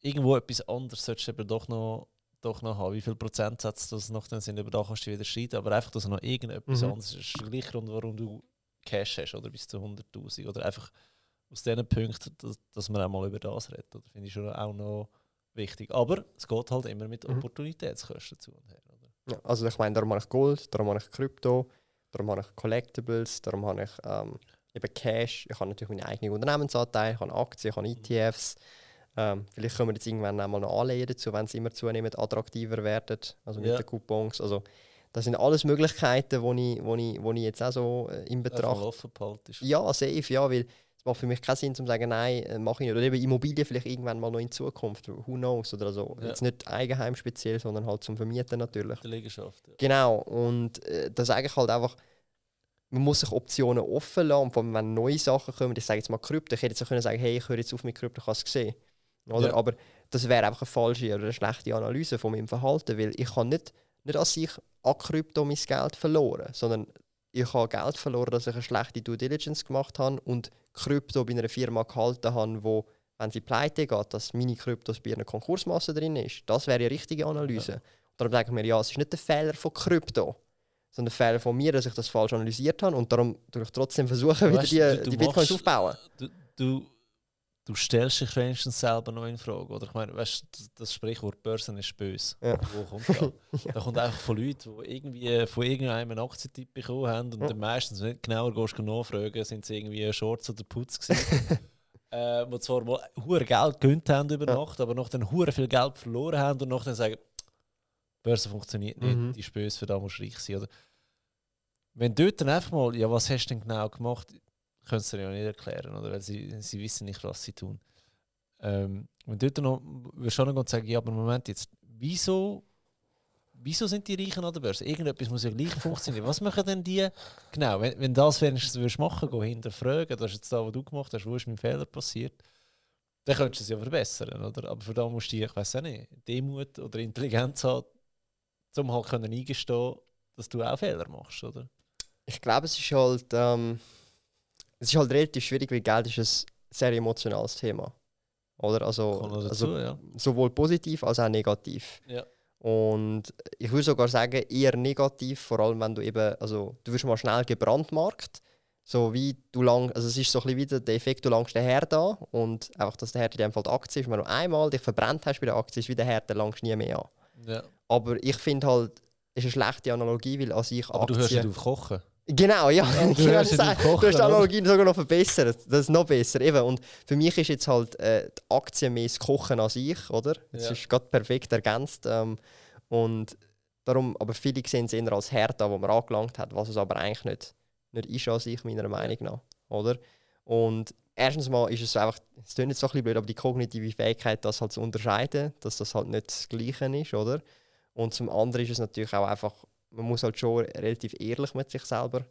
irgendwo etwas anderes solltest du eben doch noch, doch noch haben. Wie viel Prozentsatz das noch dann sind, über da kannst du wieder streiten, aber einfach, dass noch irgendetwas Mhm. anderes ist. der gleiche Grund, warum du Cash hast, oder bis zu 100'000. Oder einfach aus diesen Punkten, dass, dass man auch mal über das redet. Oder finde ich schon auch noch wichtig. Aber es geht halt immer mit Mhm. Opportunitätskosten zu und her. Ja, also ich meine, darum habe ich Gold, darum habe ich Krypto, darum habe ich Collectibles, darum habe ich ähm, eben Cash. Ich habe natürlich meine eigenen Unternehmensanteile, ich habe Aktien, ich habe ETFs. Ähm, vielleicht können wir jetzt irgendwann einmal noch Anleihen dazu, wenn sie immer zunehmend attraktiver werden, also mit Ja. den Coupons. Also das sind alles Möglichkeiten, die ich, wo ich, wo ich jetzt auch so äh, in Betracht. Ja, safe, ja, weil es macht für mich keinen Sinn, zu sagen, nein, äh, mache ich nicht. Oder eben Immobilien vielleicht irgendwann mal noch in Zukunft, who knows, oder so. Ja. Jetzt nicht Eigenheim speziell, sondern halt zum Vermieten natürlich. Der Liegenschaft. Ja. Genau, und äh, das ist eigentlich halt einfach, man muss sich Optionen offen lassen, und vor allem wenn neue Sachen kommen, ich sage jetzt mal Krypto, ich hätte jetzt auch können sagen, hey, ich höre jetzt auf mit Krypto, ich habe es gesehen. Oder? Ja. Aber das wäre einfach eine falsche oder eine schlechte Analyse von meinem Verhalten, weil ich habe nicht, nicht als ich an Krypto mein Geld verloren, sondern ich habe Geld verloren, dass ich eine schlechte Due Diligence gemacht habe und Krypto bei einer Firma gehalten habe, wo, wenn sie pleite geht, dass meine Kryptos bei einer Konkursmasse drin ist. Das wäre die richtige Analyse. Und darum denke ich mir, ja, es ist nicht der Fehler von Krypto, sondern der Fehler von mir, dass ich das falsch analysiert habe und darum tue ich trotzdem versuchen, wieder Weißt die, du, du die Bitcoins aufzubauen. du, du, stellst dich wenigstens selber noch in Frage. Oder ich meine, weißt das- Sprichwort Börsen ist böse. Ja. Wo kommt das? Das kommt einfach von Leuten, die irgendwie von irgendeinem einen Aktientipp bekommen haben und Ja. dann meistens, wenn du genauer gehst, nachfragen, sind sie irgendwie Shorts oder Putz gewesen. äh, die zwar mal hure Geld gönnt haben über Ja. Nacht, aber noch dann hure viel Geld verloren haben und noch dann sagen, Börse funktioniert nicht, Mhm. die ist böse, für da musst du reich sein. Oder? Wenn dort dann einfach mal, ja, was hast du denn genau gemacht, können sie dir ja nicht erklären, oder? Weil sie, sie wissen nicht, was sie tun. Ähm, wenn dort noch, du auch noch sagen, ja, aber Moment jetzt, wieso, wieso sind die Reichen an der Börse? Irgendetwas muss ja gleich funktionieren. Was machen denn die? Genau, wenn, wenn das wenigstens würdest machen, gehen hinterfragen, das ist jetzt da, was du gemacht hast, wo ist mein Fehler passiert, dann könntest du es ja verbessern, oder? Aber für da musst du, ich weiß auch nicht, Demut oder Intelligenz haben, um halt können eingestehen, dass du auch Fehler machst, oder? Ich glaube, es ist halt, ähm, es ist halt relativ schwierig, weil Geld ist ein sehr emotionales Thema. Oder? Also, noch also dazu, ja. sowohl positiv als auch negativ. Ja. Und ich würde sogar sagen, eher negativ, vor allem wenn du eben, also du wirst mal schnell gebrandmarkt. So wie du lang, also es ist so ein bisschen wieder der Effekt, du langst den Herd an und einfach, dass der Herd in dem Fall die Aktie ist, wenn du einmal dich verbrennt hast bei der Aktie, ist wie der Herd, der langst nie mehr an. Ja. Aber ich finde halt, es ist eine schlechte Analogie, weil an sich Aber du hörst Aktien... nicht auf Kochen. Genau, ja. du genau, hörst das, nicht auf du hast die? Analogie sogar noch verbessert. Das ist noch besser. Eben. Und für mich ist jetzt halt äh, die Aktie mehr das Kochen an sich, oder? Das Ja. ist gerade perfekt ergänzt. Ähm, und darum, aber viele sehen es eher als Herd an, wo man angelangt hat, was es aber eigentlich nicht, nicht ist an sich, meiner Meinung nach. Oder? Und erstens mal ist es einfach, es klingt jetzt so ein bisschen blöd, aber die kognitive Fähigkeit, das halt zu unterscheiden, dass das halt nicht das Gleiche ist, oder? Und zum anderen ist es natürlich auch einfach, man muss halt schon relativ ehrlich mit sich selber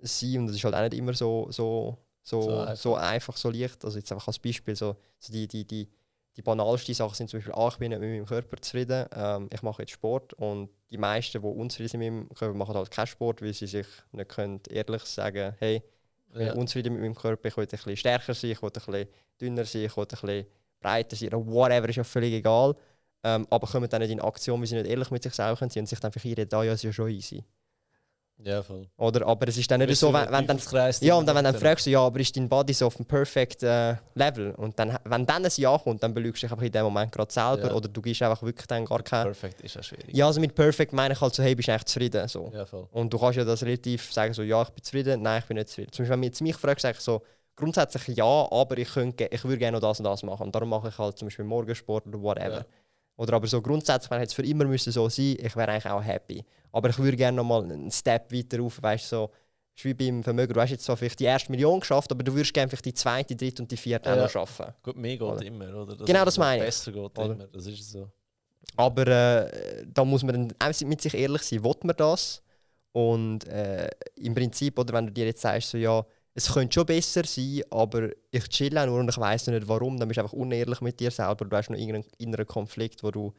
sein und das ist halt auch nicht immer so, so, so, So so, einfach. einfach. so leicht. Also jetzt einfach als Beispiel, so, so die, die, die, die banalsten Sachen sind zum Beispiel, ah, ich bin nicht mit meinem Körper zufrieden, ähm, ich mache jetzt Sport und die meisten, die unzufrieden sind mit meinem Körper, machen halt keinen Sport, weil sie sich nicht können ehrlich sagen hey, ich bin Ja. unzufrieden mit meinem Körper, ich will ein bisschen stärker sein, ich will ein bisschen dünner sein, ich will ein bisschen breiter sein, whatever, ist ja völlig egal. Ähm, aber kommen dann nicht in Aktion, weil sie nicht ehrlich mit sich selber sind und sich dann einreden, ah ja, ist ja schon easy. Ja, voll. Oder, aber es ist dann nicht so, wenn, wenn dann ja, und dann, wenn dann fragst du, ja, aber ist dein Body so auf dem perfect äh, Level? Und dann, wenn dann ein Ja kommt, dann belügst du dich einfach in dem Moment gerade selber Ja. oder du gibst einfach wirklich dann gar kein... Perfekt ist auch schwierig. Ja, also mit perfect meine ich halt so, hey, bist du echt zufrieden? So. Ja, voll. Und du kannst ja das relativ sagen, so, ja, ich bin zufrieden, nein, ich bin nicht zufrieden. Zum Beispiel, wenn du jetzt mich fragst, sage ich so, grundsätzlich ja, aber ich, könnte, ich würde gerne noch das und das machen. Und darum mache ich halt zum Beispiel Morgensport oder whatever. Ja. Oder aber so grundsätzlich, wenn es für immer müsste so sein, ich wäre eigentlich auch happy. Aber ich würde gerne noch mal einen Step weiter rauf, weißt du, so, ist wie beim Vermögen, du hast jetzt zwar vielleicht die erste Million geschafft, aber du würdest gerne vielleicht die zweite, dritte und die vierte auch Ja. noch schaffen. Gut, mehr geht Oder? immer, oder? Genau, das meine ich. Besser geht Oder? immer, das ist so. Aber äh, da muss man dann auch mit sich ehrlich sein, will man das? Und äh, im Prinzip, oder wenn du dir jetzt sagst, so, ja, es könnte schon besser sein, aber ich chille auch nur und ich weiß nicht warum, dann bist du einfach unehrlich mit dir selber. Du hast noch irgendeinen inneren Konflikt, wo du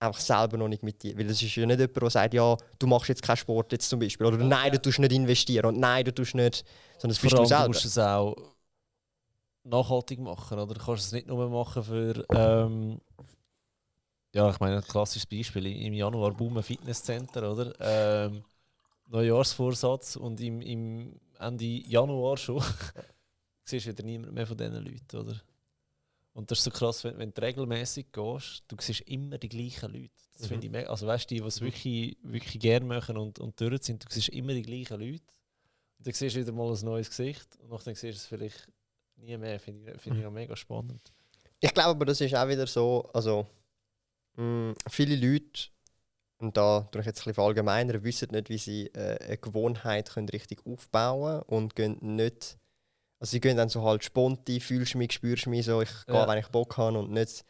einfach selber noch nicht mit dir. Weil es ist ja nicht jemand, der sagt, ja, du machst jetzt keinen Sport jetzt zum Beispiel. Oder nein, du tust nicht investieren und nein, du tust nicht. Sondern das bist du selber. du musst es auch nachhaltig machen, oder? Du kannst es nicht nur machen für. Ähm, ja, ich meine, ein klassisches Beispiel. Im Januar boomen Fitnesscenter, oder? Ähm, Neujahrsvorsatz und im, im Ende Januar schon siehst du wieder niemand mehr von diesen Leuten, oder? Und das ist so krass, wenn, wenn du regelmäßig gehst, du siehst immer die gleichen Leute. Das Mhm. finde ich mega. Also weißt du, die, die es wirklich, wirklich gerne machen und, und durch sind, du siehst immer die gleichen Leute. Und dann siehst du wieder mal ein neues Gesicht und nachher siehst du es vielleicht nie mehr. Finde ich, finde ich auch mega spannend. Ich glaube aber, das ist auch wieder so, also mh, viele Leute, und da tue ich jetzt ein bisschen verallgemeinern, wissen nicht, wie sie äh, eine Gewohnheit können richtig aufbauen und gehen nicht, also sie gehen dann so halt spontan, fühlst du mich, spürst mich, so, ich gehe, Ja. wenn ich Bock habe und nicht,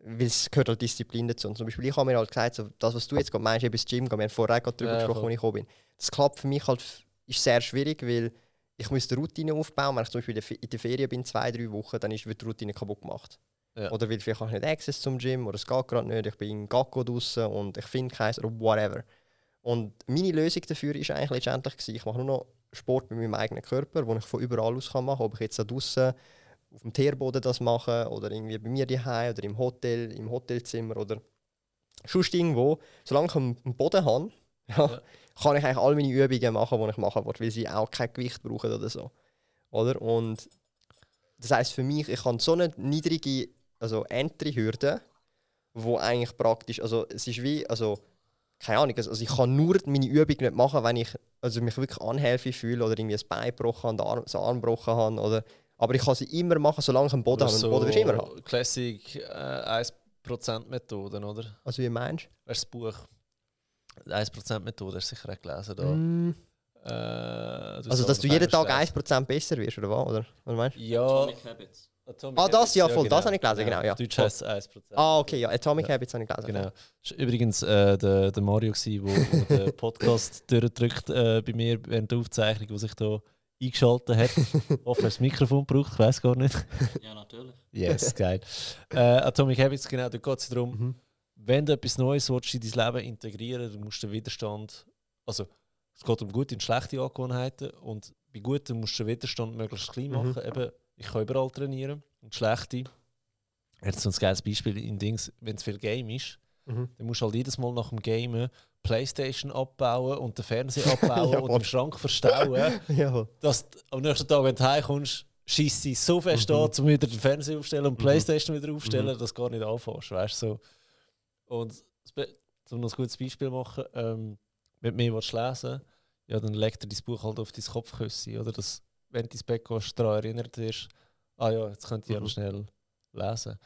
weil es gehört halt Disziplin dazu. Und zum Beispiel, ich habe mir halt gesagt, so, das, was du jetzt gerade meinst, eben ins Gym gehen, wir haben vorher gerade darüber Ja, gesprochen, als ich gekommen bin. Das klappt für mich halt, ist sehr schwierig, weil ich müsste eine Routine aufbauen. Wenn ich zum Beispiel in der Ferien bin, zwei, drei Wochen, dann ist die Routine kaputt gemacht. Ja. Oder weil vielleicht habe ich nicht Access zum Gym oder es geht gerade nicht, ich bin in Gacko draußen und ich finde keins oder whatever. Und meine Lösung dafür ist eigentlich letztendlich, gewesen, ich mache nur noch Sport mit meinem eigenen Körper, wo ich von überall aus kann machen kann. Ob ich jetzt da draußen auf dem Teerboden das mache oder irgendwie bei mir daheim oder im Hotel, im Hotelzimmer oder sonst irgendwo. Solange ich einen Boden habe, ja, Ja. kann ich eigentlich all meine Übungen machen, die ich machen will, weil sie auch kein Gewicht brauchen oder so. Oder? Und das heisst für mich, ich habe so eine niedrige also Entry-Hürde, wo eigentlich praktisch, also es ist wie, also keine Ahnung, also ich kann nur meine Übung nicht machen, wenn ich also mich wirklich unhealthy fühle oder irgendwie ein Bein gebrochen habe, Arm, den Arm gebrochen habe, oder, aber ich kann sie immer machen, solange ich einen Boden habe. Einen Boden wirst du immer haben. Classic äh, 1%-Methoden, oder? Also wie meinst du, das Buch? Die 1%-Methode hast du sicher auch gelesen. Da. Mm, Äh, Also dass du jeden Tag Feinstein. 1% besser wirst, oder was? Oder? Was meinst du? Ja. Atomic Habits. Atomic Ah, das ja, voll, das habe ich gelesen, genau, ja. Auf Deutsch heisst es 1%. Ah, okay, ja, Atomic Ja. Habits habe ich gelesen. Genau. Das war übrigens äh, der, der Mario, der den Podcast durchdrückt äh, bei mir während der Aufzeichnung, der sich da eingeschaltet hat. Hoffe, er das Mikrofon braucht, ich weiß gar nicht. Ja, natürlich. Yes, geil. Äh, Atomic Habits, genau, da geht es darum, Mhm. wenn du etwas Neues willst, in dein Leben integrieren du musst den Widerstand, also es geht um gute und schlechte Angewohnheiten und bei guten musst du den Widerstand möglichst klein Mhm. machen. Eben, ich kann überall trainieren und schlechte, jetzt so ein geiles Beispiel in Dings, wenn es viel Game ist, Mhm. dann musst du halt jedes Mal nach dem Game Playstation abbauen und den Fernseher abbauen und im Schrank verstauen, Ja. dass du am nächsten Tag, wenn du heimkommst, schießt sie so fest Mhm. an, um wieder den Fernseher aufstellen und Mhm. Playstation wieder aufstellen, Mhm. dass du gar nicht anfängst, weißt so. Und das um noch ein gutes Beispiel machen, ähm, wenn du mehr willst lesen ja, dann legt er dein Buch halt auf dein Kopfkissen, oder? Dass, wenn du ins Bett gehst, daran erinnert wirst, ah ja, jetzt könnte ich ja Mhm. schnell lesen.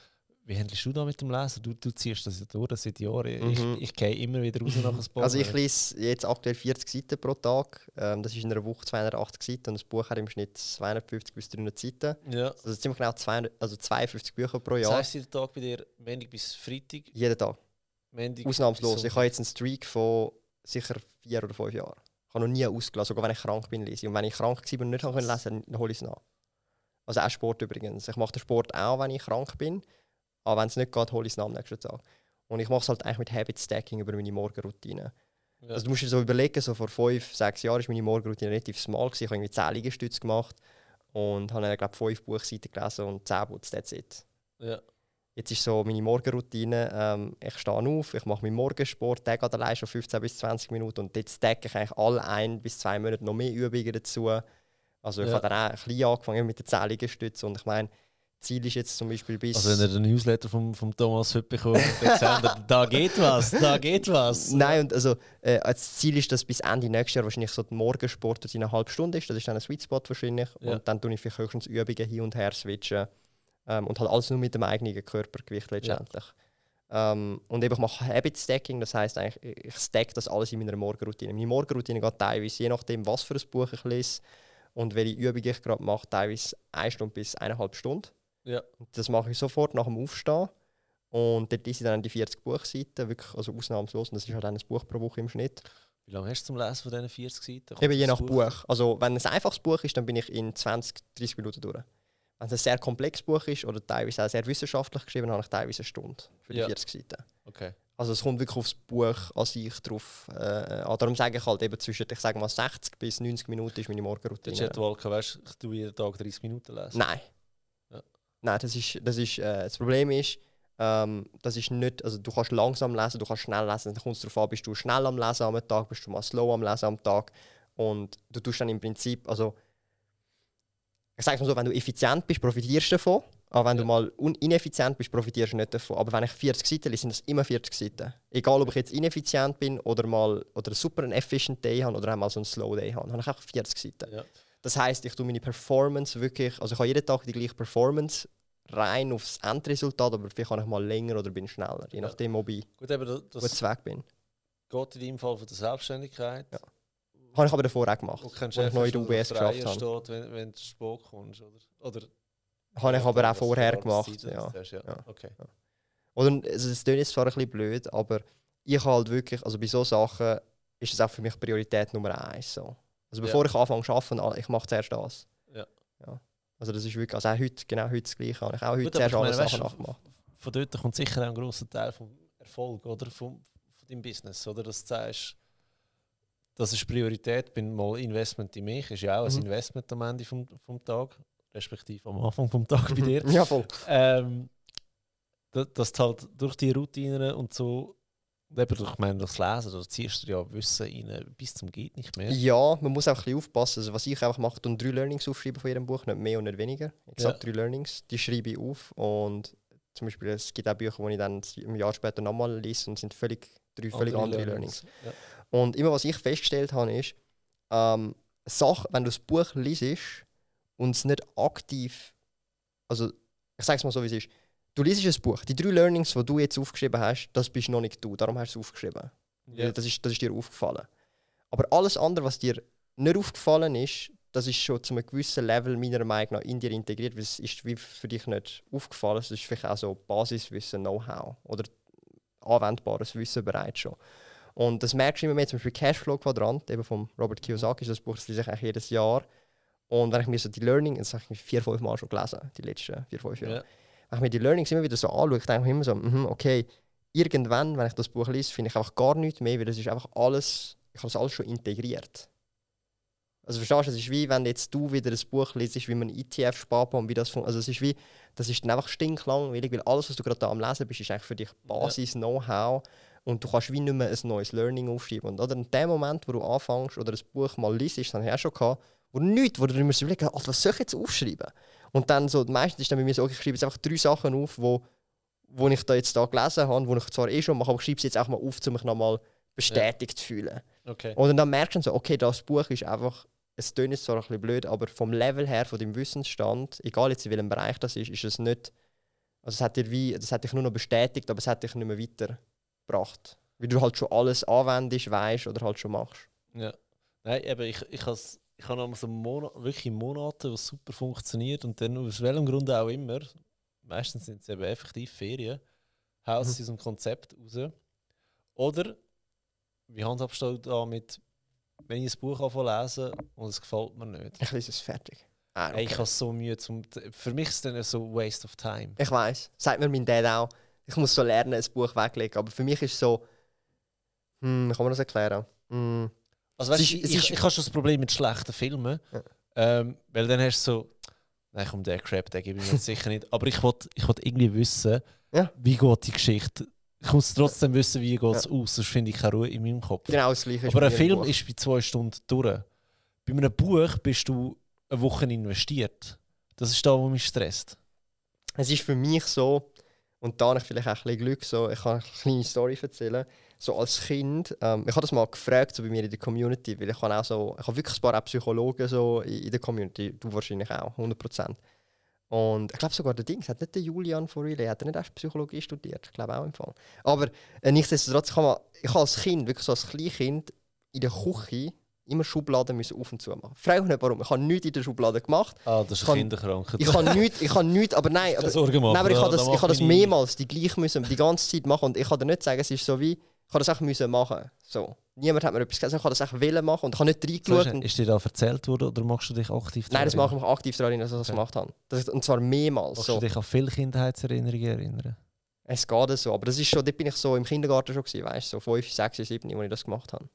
Wie handelst du da mit dem Lesen? Du, du ziehst das ja durch seit Jahren. Mhm. Ich, ich gehe immer wieder raus nach ein paar Also ich lese jetzt aktuell 40 Seiten pro Tag. Ähm, das ist in einer Woche 280 Seiten und das Buch hat im Schnitt 250 bis 300 Seiten. Ja. Also ziemlich genau 200, also 52 Bücher pro Das Jahr. heisst, der Tag bei dir, Montag bis Freitag, Jeden Tag. Montag Ausnahmslos. Ich habe jetzt einen Streak von sicher vier oder fünf Jahren. Ich habe noch nie ausgelassen, sogar wenn ich krank bin, lese ich. Und wenn ich krank war und nicht lesen dann hole ich es nach. Also auch Sport übrigens. Ich mache den Sport auch, wenn ich krank bin. Aber wenn es nicht geht, hole ich es nach am nächsten Tag. Und ich mache es halt eigentlich mit Habit Stacking über meine Morgenroutine. Ja. Also du musst dir so überlegen, so vor fünf, sechs Jahren war meine Morgenroutine relativ small. Gewesen. Ich habe irgendwie 10 Liegestütze gemacht und habe dann, glaube ich, fünf Buchseiten gelesen und 10 Putz, that's it. ja. Jetzt ist so meine Morgenroutine, ähm, ich stehe auf, ich mache meinen Morgensport, der geht allein schon 15 bis 20 Minuten und dort stacke ich eigentlich alle ein bis zwei Monate noch mehr Übungen dazu. Also ich Ja. habe dann auch ein bisschen angefangen mit den 10 Liegestützen und ich meine, Ziel ist jetzt zum Beispiel bis... Also wenn ihr den Newsletter vom, vom Thomas heute bekommt, dann seht ihr, da geht was, da geht was. Nein, und also äh, das Ziel ist, dass bis Ende nächstes Jahr wahrscheinlich so der Morgensport eine halbe Stunde ist. Das ist dann ein Sweet Spot wahrscheinlich. Ja. Und dann tue ich vielleicht höchstens Übungen hin und her switchen. Ähm, und halt alles nur mit dem eigenen Körpergewicht letztendlich. Ähm, und eben ich mache Habit Stacking, das heißt eigentlich, ich- stack das alles in meiner Morgenroutine. Meine Morgenroutine geht teilweise, je nachdem, was für ein Buch ich lese und welche Übung ich gerade mache, teilweise eine Stunde bis eineinhalb Stunden. Ja. Das mache ich sofort nach dem Aufstehen. Und dort ich dann die 40 Buchseiten, wirklich also ausnahmslos. Und das ist halt ein Buch pro Woche im Schnitt. Wie lange hast du zum Lesen von diesen 40 Seiten? Kommt Eben je nach Buch. Also wenn es ein einfaches Buch ist, dann bin ich in 20, 30 Minuten durch. Wenn es ein sehr komplexes Buch ist oder teilweise auch sehr wissenschaftlich geschrieben, habe ich teilweise eine Stunde für die Ja. 40 Seiten. Okay. Also es kommt wirklich aufs Buch an sich drauf äh, an. Darum sage ich halt eben zwischen, ich sage mal 60 bis 90 Minuten ist meine Der Morgenroutine. Chat Walker, weißt du, ich tue jeden Tag 30 Minuten lesen. Nein. Ja. Nein, das ist, das ist äh, das Problem ist, ähm, das ist nicht, also du kannst langsam lesen, du kannst schnell lesen, dann kommt es darauf an, bist du schnell am Lesen am Tag, bist du mal slow am Lesen am Tag und du tust dann im Prinzip, also ich sage mal so, wenn du effizient bist, profitierst du davon, aber wenn Ja. du mal ineffizient bist, profitierst du nicht davon. Aber wenn ich 40 Seiten lese, sind das immer 40 Seiten. Egal, ob ich jetzt ineffizient bin oder mal oder einen super efficient Day habe oder auch mal so einen slow Day habe, habe ich einfach 40 Seiten. Ja. Das heißt, ich tue meine Performance wirklich, also ich habe jeden Tag die gleiche Performance rein aufs Endresultat, aber vielleicht kann ich mal länger oder bin schneller, je nachdem, ob ich Gut, aber das, gut weg bin. geht in deinem Fall von der Selbstständigkeit. Ja. Habe ich aber davor auch gemacht, als ich ist in der UBS geschafft habe. steht, wenn, wenn du spät kommst. Oder, oder Habe ich aber auch vorher gemacht, ja. hast, ja. Ja. Okay. Oder, also es klingt jetzt zwar ein bisschen blöd, aber ich halt wirklich, also bei so Sachen ist es auch für mich Priorität Nummer eins. So. Also Ja. bevor ich anfange zu arbeiten, ich mache zuerst das. Ja. ja. Also das ist wirklich, also auch heute, genau heute das Gleiche. Habe ich auch heute Gut, zuerst alle Sachen nachgemacht. Von dort kommt sicher auch ein grosser Teil vom Erfolg, oder? Vom, von deinem Business, oder? Dass du sagst, das ist Priorität, bin mal Investment in mich, ist ja auch ein Mhm. Investment am Ende vom, vom Tag, respektive am Anfang vom Tag bei dir. Ja, voll. ähm, da- dass du halt durch die Routinen und so, eben durch, ich meine, das Lesen, da ziehst du ja Wissen rein, bis zum geht nicht mehr. Ja, man muss auch ein bisschen aufpassen. Also was ich einfach mache, und drei Learnings aufschreiben von jedem Buch, nicht mehr und nicht weniger. Exakt drei Learnings, die schreibe ich auf. Und zum Beispiel, es gibt auch Bücher, die ich dann ein Jahr später nochmal lese und sind völlig, drei völlig andere, Learnings. Ja. Und immer was ich festgestellt habe, ist, ähm, Sache, wenn du das Buch liest und es nicht aktiv, also ich sage es mal so, wie es ist, du liest ein Buch, die drei Learnings, die du jetzt aufgeschrieben hast, das bist noch nicht du, darum hast du es aufgeschrieben. Ja. Das, ist, das ist dir aufgefallen. Aber alles andere, was dir nicht aufgefallen ist, das ist schon zu einem gewissen Level meiner Meinung nach in dir integriert, weil es ist wie für dich nicht aufgefallen. Es ist vielleicht auch so Basiswissen, Know-how oder anwendbares Wissen bereits schon. Und das merkst du immer mehr, zum Beispiel Cashflow-Quadrant, eben von Robert Kiyosaki, das Buch, das lese ich eigentlich jedes Jahr. Und wenn ich mir so die Learning, das habe ich vier, fünf Mal schon gelesen, die letzten vier, fünf Jahre. Ja. Wenn ich mir die Learnings immer wieder so anschaue, denke ich immer so, mhm, okay, irgendwann, wenn ich das Buch lese, finde ich einfach gar nichts mehr, weil das ist einfach alles, ich habe das alles schon integriert. Also verstehst du, es ist wie wenn jetzt du wieder ein Buch liest, wie man ETF spart und wie das funktioniert. Also es ist wie, das ist dann einfach stinklangweilig, weil alles, was du gerade da am Lesen bist, ist eigentlich für dich Basis-Know-how und du kannst wie nicht mehr ein neues Learning aufschreiben. Und oder in dem Moment, wo du anfängst oder ein Buch mal liest, dann habe ich auch schon gehabt, wo nichts, wo du dir überlegen musst, was soll ich jetzt aufschreiben? Und dann so, meistens ist dann bei mir so, ich schreibe jetzt einfach drei Sachen auf, wo, wo ich da jetzt da gelesen habe, wo ich zwar eh schon mache, aber ich schreibe sie jetzt auch mal auf, um mich nochmal bestätigt zu fühlen. Okay. Und dann merkst du so, okay, das Buch ist einfach, es jetzt zwar ein bisschen blöd, aber vom Level her, von deinem Wissensstand, egal jetzt in welchem Bereich das ist, ist es nicht, also es hat dir wie, das hat dich nur noch bestätigt, aber es hat dich nicht mehr weitergebracht. Weil du halt schon alles anwendest, weißt oder halt schon machst. Ja. Nein, eben, ich, ich habe ich noch so Monat, wirklich Monate, wo es super funktioniert und dann aus welchem Grund auch immer, meistens sind es eben effektiv Ferien, hauen sie mhm. aus dem Konzept raus. Oder, wie handhabst du damit, wenn ich ein Buch lese und es gefällt mir nicht? Ich lese es fertig. Ah, okay. Ich habe so Mühe zum. Für mich ist es dann so Waste of Time. Ich weiß, sagt mir mein Dad auch. Ich muss so lernen, ein Buch weglegen. Aber für mich ist es so. Hm, kann man das erklären? Hm. Also, weißt, ist, ich, ich, ich habe schon das Problem mit schlechten Filmen. Ja. Ähm, weil dann hast du so. Nein, komm, der Crap, den gebe ich mir sicher nicht. Aber ich wollte ich wollt irgendwie wissen, ja. wie geht die Geschichte. Ich muss trotzdem wissen, wie geht es ja. aus, sonst finde ich keine Ruhe in meinem Kopf. Genau das Gleiche. Aber ein Film ist bei zwei Stunden durch. Bei einem Buch bist du eine Woche investiert. Das ist da, wo mich stresst. Es ist für mich so, und da habe ich vielleicht auch ein bisschen Glück, so, ich kann eine kleine Story erzählen. So als Kind, ähm, ich habe das mal gefragt so bei mir in der Community, weil ich habe auch so, ich habe wirklich ein paar Psychologen so in, in der Community, du wahrscheinlich auch, 100%. Und ich glaube sogar der Dings hat nicht der Julian von Relay, hat er nicht erst Psychologie studiert, ich glaube auch im Fall. Aber äh, nichtsdestotrotz, ich habe ich als Kind, wirklich so als Kleinkind, in der Küche immer Schubladen müssen auf und zu machen. Frag mich nicht warum. Ich habe nichts in der Schublade gemacht. Ah, das ist Kinderkrankheit. Ich habe nichts, ich habe nichts, aber nein, aber, nein, aber ich habe das, ich habe das mehrmals die gleich müssen, die ganze Zeit machen und ich kann dir nicht sagen, es ist so wie, ich habe das auch müssen machen. So. Niemand hat mir etwas gesagt, ich habe das auch wollen machen und ich habe nicht reingeschaut. So, ist dir da erzählt worden oder machst du dich aktiv daran Nein, das mache ich mich aktiv daran, dass ich das okay. gemacht habe. Das, und zwar mehrmals. Kannst so. du dich an viele Kindheitserinnerungen erinnern? Es geht so, aber das ist schon, dort bin ich so im Kindergarten schon gewesen, weißt du, so 5, 6, 7, als ich das gemacht habe.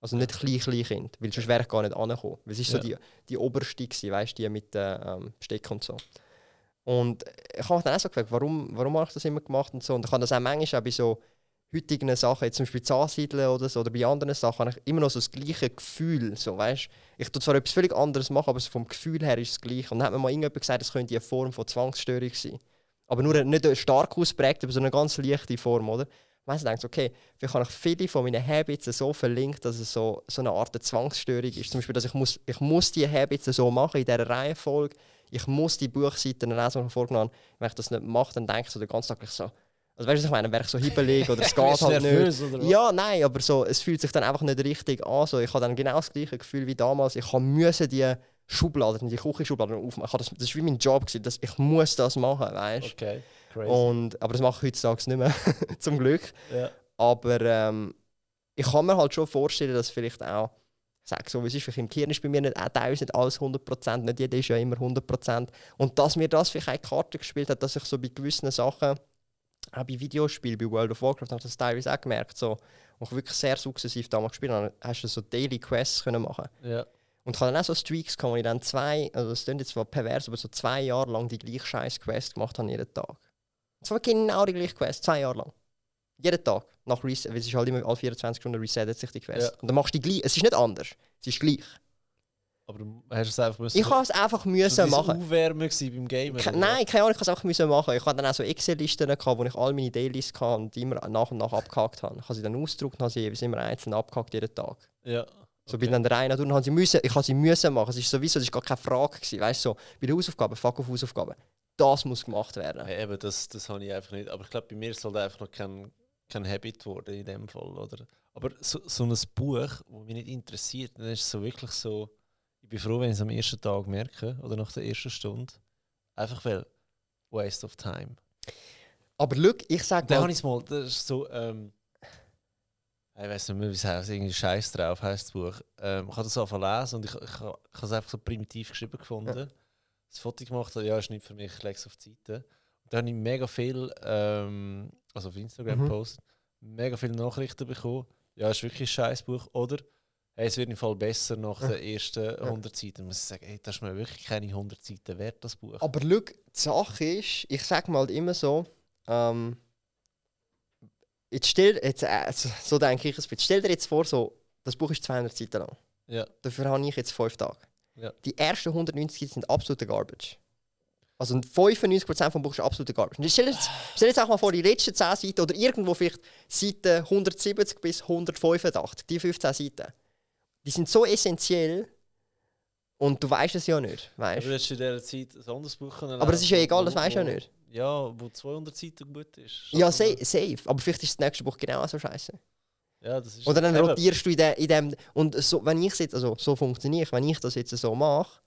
Also nicht klein, klein Kind, weil sonst wäre ich gar nicht angekommen. Weil es ist ja. so die, die oberste gewesen, weißt die mit den ähm, Stecken und so. Und ich habe mich dann auch so gefragt, warum, warum habe ich das immer gemacht und so. Und ich habe das auch manchmal auch bei so heutigen Sachen, jetzt zum Beispiel Zahnsiedeln oder so, oder bei anderen Sachen, habe ich immer noch so das gleiche Gefühl. So, weißt? Ich tue zwar etwas völlig anderes machen, aber vom Gefühl her ist es gleich. Und dann hat mir mal irgendjemand gesagt, es könnte eine Form von Zwangsstörung sein. Aber nur nicht stark ausprägte, aber so eine ganz leichte Form, oder? Weißt du, denkst, okay, vielleicht habe ich viele von meinen Habits so verlinkt, dass es so, so eine Art Zwangsstörung ist. Zum Beispiel, dass ich muss, ich muss die Habits so machen in dieser Reihenfolge. Ich muss die Buchseiten lesen, die ich vorgenommen habe. Wenn ich das nicht mache, dann denke ich so den ganzen Tag so, also weißt du, was ich meine, wäre ich so hibbelig oder es geht halt nicht. Ja, nein, aber so, es fühlt sich dann einfach nicht richtig an. So, ich habe dann genau das gleiche Gefühl wie damals. Ich musste die Schubladen, die Küchenschubladen aufmachen. Das, das war wie mein Job, gewesen, dass ich muss das machen, weißt du. Okay. Crazy. Und, aber das mache ich heutzutage nicht mehr, zum Glück. Ja. Aber ähm, ich kann mir halt schon vorstellen, dass vielleicht auch, sage so, wie es ist, vielleicht im Kirchen ist bei mir nicht, auch teilweise nicht alles 100%, nicht jeder ist ja immer 100%. Und dass mir das vielleicht auch Karte gespielt hat, dass ich so bei gewissen Sachen, auch bei Videospielen, bei World of Warcraft, habe ich das teilweise auch gemerkt, so, wo ich wirklich sehr sukzessiv damals gespielt habe, hast du so Daily Quests können machen ja. Und ich habe dann auch so Streaks gehabt, wo ich dann zwei, also das klingt jetzt zwar pervers, aber so zwei Jahre lang die gleiche scheiß Quest gemacht habe jeden Tag. Es war genau die gleiche Quest, zwei Jahre lang. Jeden Tag. Nach Reset, weil es ist halt immer alle 24 Stunden resettet sich die Quest. Ja. Und dann machst du die gleich. Es ist nicht anders. Es ist gleich. Aber du hast es einfach müssen. Ich habe es einfach müssen machen. Aufwärmen beim Game? Ke nein, keine Ahnung, ich habe es einfach müssen machen. Ich hatte dann auch so Excel-Listen wo ich all meine Dailies hatte und die immer nach und nach abgehakt habe. Ich habe sie dann ausgedruckt und habe sie jeweils immer einzeln abgehakt jeden Tag. Ja. So bin dann der eine und haben sie müssen, ich habe sie müssen machen. Es ist sowieso, es war gar keine Frage gewesen, weißt du, so, bei der Hausaufgabe, fuck auf Hausaufgaben das muss gemacht werden. Ja, eben, das, das habe ich einfach nicht. Aber ich glaube, bei mir es halt einfach noch kein, kein Habit geworden in dem Fall. Oder? Aber so, so ein Buch, das mich nicht interessiert, dann ist es so wirklich so, ich bin froh, wenn ich es am ersten Tag merke oder nach der ersten Stunde. Einfach weil, waste of time. Aber look, ich sage mal... Dann habe ich es mal, das ist so, ähm, ich weiß nicht mehr, wie es heißt, irgendwie Scheiß drauf heißt das Buch. Ähm, ich habe das einfach lesen und ich, ich, ich habe es einfach so primitiv geschrieben gefunden. Ja das Foto gemacht habe, ja, ist nicht für mich, ich lege es auf die Seite. Und dann habe ich mega viel, ähm, also auf Instagram mhm. Post, mega viele Nachrichten bekommen. Ja, ist wirklich ein scheiß Buch. Oder, Hey, es wird im Fall besser nach den ersten 100 Seiten. Muss ich sagen, hey, das ist mir wirklich keine 100 Seiten wert, das Buch. Aber schau, die Sache ist, ich sage mal immer so, ähm, jetzt stell, jetzt, äh, so, denke ich es, stell dir jetzt vor, so, das Buch ist 200 Seiten lang. Ja. Dafür habe ich jetzt 5 Tage. Ja. Die ersten 190 Seiten sind absolute Garbage. Also 95% vom Buch ist absolute Garbage. Und stell, jetzt, stell jetzt auch mal vor, die letzten 10 Seiten oder irgendwo vielleicht Seiten 170 bis 185, die 15 Seiten, die sind so essentiell und du weißt es ja nicht. Weißt? Aber du in dieser Zeit ein anderes Buch können Aber das ist ja egal, das weisst du ja nicht. Ja, wo 200 Seiten gut ist. Ja, safe, safe. Aber vielleicht ist das nächste Buch genau so scheiße. Ja, das ist Oder dann rotierst du in, de, in dem. Und so, wenn ich jetzt, also so funktioniere ich, wenn ich das jetzt so mache,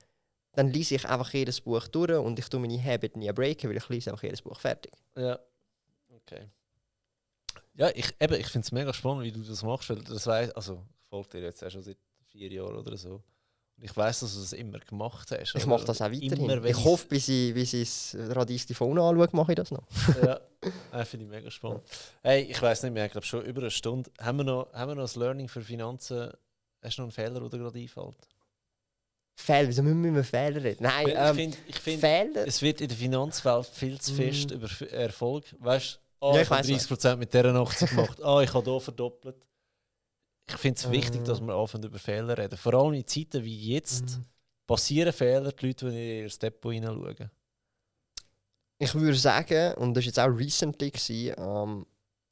dann lese ich einfach jedes Buch durch und ich tue meine Habit nie breaken, weil ich lese einfach jedes Buch fertig. Ja. Okay. Ja, ich, eben, ich finde es mega spannend, wie du das machst, weil das weiss, also ich folge dir jetzt auch schon seit vier Jahren oder so. Ich weiß, dass du das immer gemacht hast. Ich mache das auch Immer, weiterhin. wenn Ich hoffe, bis ich, bis ich das Radies Phone anschaue, mache ich das noch. ja, das finde ich mega spannend. Hey, ich weiß nicht mehr, ich glaube schon über eine Stunde. Haben wir noch, haben wir noch das Learning für Finanzen? Hast du noch einen Fehler, der gerade einfällt? Fehler, wieso müssen wir über Fehler reden? Nein, ich ähm, finde, find, Fehler. es wird in der Finanzwelt viel zu fest Mm. über Erfolg. Weißt du, ah, Ja, ich, ich habe weiss 30% mit dieser 80 gemacht, ah, ich habe hier verdoppelt. Ich finde es wichtig, dass wir anfangen über Fehler reden. Vor allem in Zeiten wie jetzt Mhm. passieren Fehler, die Leute, die in ihr Depot hineinschauen. Ich würde sagen, und das war jetzt auch recently, gewesen, ähm,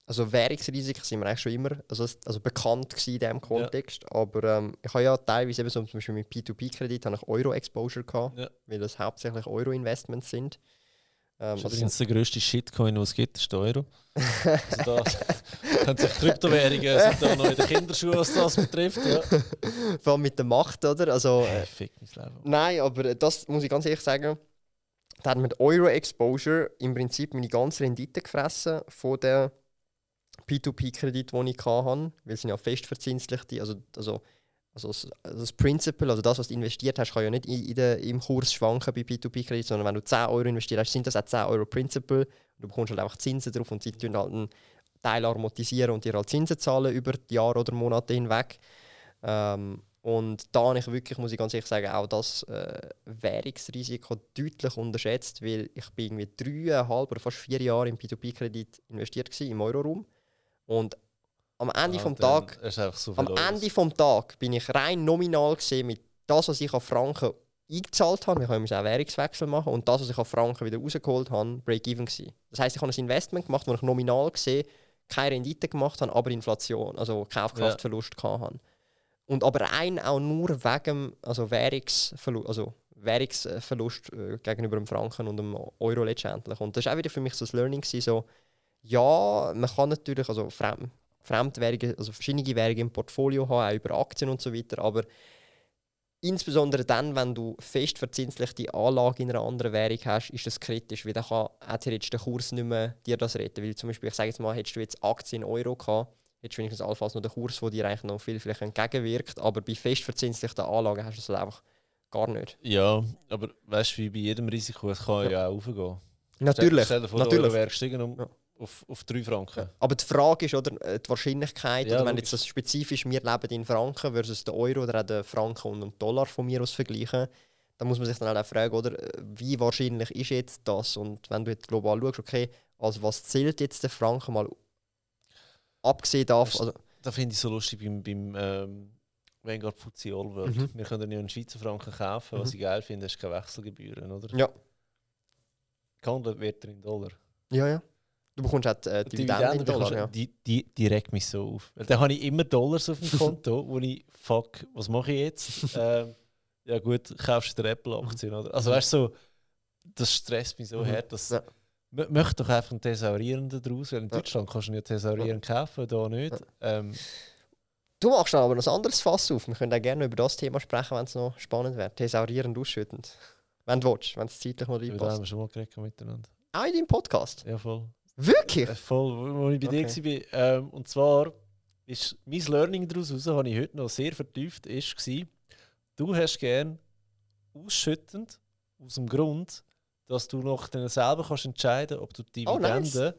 also Währungsrisiken sind wir eigentlich schon immer also, also bekannt gewesen in diesem Kontext. Aber ähm, ich habe ja teilweise eben so, zum Beispiel mit P2P-Kredit habe ich Euro-Exposure gehabt, Ja. weil das hauptsächlich Euro-Investments sind. Ähm, Das ist übrigens der grösste Shitcoin, den es gibt, ist der Euro. Also da können sich Kryptowährungen sind da noch in den Kinderschuhen, was das betrifft. Ja. vor allem mit der Macht, oder? Also, äh, Hey, fick mein Leben. Nein, aber das muss ich ganz ehrlich sagen, da hat mit Euro-Exposure im Prinzip meine ganze Rendite gefressen von der P2P-Kredit, die ich hatte. Weil es sind ja festverzinslichte, also, also, also das, also das Principal, also das, was du investiert hast, kann ja nicht in, in der, im Kurs schwanken bei P2P-Kredit, sondern wenn du 10 Euro investiert hast, sind das auch 10 Euro Principal. Du bekommst halt einfach Zinsen drauf und sie tun halt einen Teil amortisieren und dir halt Zinsen zahlen über die Jahre oder Monate hinweg. Ähm, und da habe ich wirklich, muss ich ganz ehrlich sagen, auch das äh, Währungsrisiko deutlich unterschätzt, weil ich bin irgendwie dreieinhalb oder fast vier Jahre im P2P-Kredit investiert war, im Euroraum. Und am Ende Ah, vom Tag, ist so am los. Ende vom Tag bin ich rein nominal gesehen mit das, was ich an Franken eingezahlt habe, wir können auch Währungswechsel machen, und das, was ich an Franken wieder rausgeholt habe, Break-Even gewesen. Das heißt, ich habe ein Investment gemacht, wo ich nominal gesehen keine Rendite gemacht habe, aber Inflation, also Kaufkraftverlust gehabt habe. Und aber ein auch nur wegen also Währungsverlust, also Währungsverlust äh, gegenüber dem Franken und dem Euro letztendlich. Und das war auch wieder für mich so das Learning, gewesen, so, ja, man kann natürlich also Fremd, Fremdwährungen, also verschiedene Währungen im Portfolio haben, auch über Aktien und so weiter, aber insbesondere dann, wenn du fest verzinslichte Anlage in einer anderen Währung hast, ist das kritisch, weil dann kann auch theoretisch der Kurs nicht mehr dir das retten. Weil zum Beispiel, ich sage jetzt mal, hättest du jetzt Aktien in Euro gehabt, hättest du wenigstens allenfalls noch den Kurs, der dir eigentlich noch viel vielleicht entgegenwirkt, aber bei fest verzinslichten Anlagen hast du das halt einfach gar nicht. Ja, aber weißt du, wie bei jedem Risiko, es kann ja, auch raufgehen. Natürlich, Stell dir vor, natürlich. wäre gestiegen um, Ja. Auf, auf 3 Franken. Aber die Frage ist, oder, äh, die Wahrscheinlichkeit, Ja, oder wenn logisch. jetzt das spezifisch, wir leben in Franken versus den Euro oder auch den Franken und den Dollar von mir aus vergleichen, dann muss man sich dann auch fragen, oder, äh, wie wahrscheinlich ist jetzt das? Und wenn du jetzt global schaust, okay, also was zählt jetzt der Franken mal abgesehen davon, also, Da finde ich so lustig beim, beim ähm, Vanguard Fuzzy All World. Mhm. Wir können ja einen Schweizer Franken kaufen. Was Mhm. ich geil finde, ist keine Wechselgebühren, oder? Ja. Gehandelt wird er in Dollar. ja, ja. Du bekommst die, äh, Dividenden in Dollar, ja. die, die, die regt mich so auf. Weil Dann habe ich immer Dollars auf dem Konto, wo ich, fuck, was mache ich jetzt? ähm, ja gut, kaufst du Apple-Aktien, oder? Also weißt du, so, das stresst mich so Mhm. her, dass... Ja. Möchte doch einfach einen Thesaurierenden daraus, weil in Ja. Deutschland kannst du ja Thesaurieren kaufen, da nicht. Ähm, Du machst aber noch ein anderes Fass auf. Wir können auch gerne über das Thema sprechen, wenn es noch spannend wäre. Thesaurierend ausschüttend. Wenn du willst, wenn es zeitlich noch über das haben reinpasst. wir schon mal geredet miteinander. Auch in deinem Podcast? Ja, voll. Wirklich? Äh, voll, wo ich bei dir Okay. war. Ähm, und zwar ist mein Learning daraus, raus, habe ich heute noch sehr vertieft, ist, war, du hast gern ausschüttend aus dem Grund, dass du noch dann selber kannst entscheiden ob du die Oh, nice. Dividenden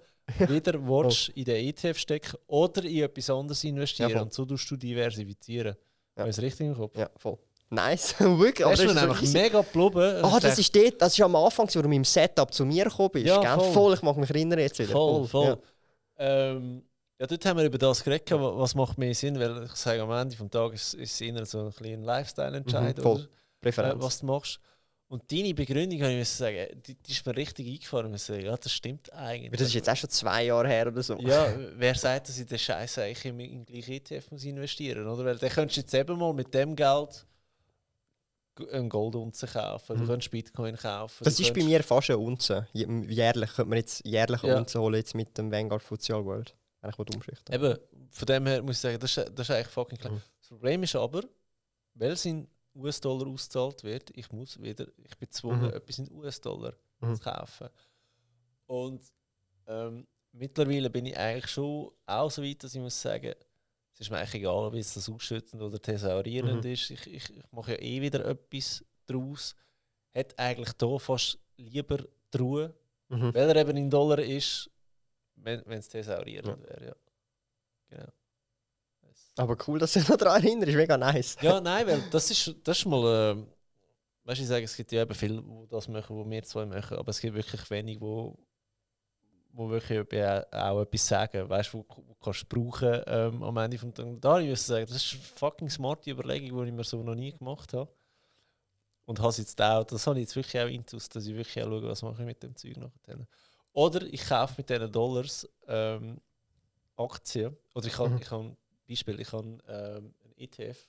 wieder willst, in den ETF stecken oder in etwas anderes investieren. Ja, und so tust du diversifizieren. Ich es richtig im Kopf? Ja, voll. Nice, wirklich. Aber das ist ist mega blubben. Ah, das ist dort, das ist am Anfang, wo du mit dem Setup zu mir gekommen bist. Ja, voll. voll. Ich mag mich erinnern jetzt wieder. voll, voll. Ja. Ähm, ja, dort haben wir über das geredet, wa- was macht mehr Sinn, weil ich sage, am Ende des Tages ist es eher so ein kleiner Lifestyle-Entscheid, Mhm, voll. oder? Äh, Präferenz. was du machst. Und deine Begründung, habe ich müssen sagen, die, die ist mir richtig eingefahren. Ich sagen, ja, das stimmt eigentlich. das ist jetzt auch schon zwei Jahre her oder so. Ja, wer sagt, dass ich den Scheiß eigentlich in den gleichen ETF muss investieren muss? Weil dann könntest du jetzt eben mal mit dem Geld g- ein Goldunze kaufen, du Mhm. könntest Bitcoin kaufen. Das ist bei mir fast eine Unze. Jährlich könnte man jetzt jährlich eine Ja. Unze holen jetzt mit dem Vanguard Futsal World. Wenn ich umschichten. Eben, von dem her muss ich sagen, das ist, das ist eigentlich fucking klar. Mhm. Das Problem ist aber, weil es in US-Dollar ausgezahlt wird, ich muss wieder, ich bin gezwungen, Mhm. etwas in US-Dollar Mhm. zu kaufen. Und ähm, mittlerweile bin ich eigentlich schon auch so weit, dass ich muss sagen, es ist mir eigentlich egal, ob jetzt das ausschüttend oder thesaurierend Mhm. ist. Ich, ich, ich mache ja eh wieder etwas daraus. Hätte eigentlich da fast lieber die Ruhe, Mhm. weil er eben in Dollar ist, wenn es thesaurierend wäre. Ja. Genau. Es- Aber cool, dass du dich noch daran erinnerst. Mega nice. Ja, nein, weil das ist, das ist mal. Äh, weißt du, ich sage, es gibt ja eben viele, die das machen, wo wir zwei machen, aber es gibt wirklich wenig, wo, wo wirklich auch, etwas sagen, weißt wo, wo kannst du brauchen ähm, am Ende vom Tag. Da muss ich sagen, das ist eine fucking smarte Überlegung, die ich mir so noch nie gemacht habe. Und habe jetzt auch, das habe ich jetzt wirklich auch intus, dass ich wirklich auch schaue, was mache ich mit dem Zeug nachher. Oder ich kaufe mit diesen Dollars ähm, Aktien. Oder ich habe, Mhm. ich habe Beispiel, ich habe ähm, einen ETF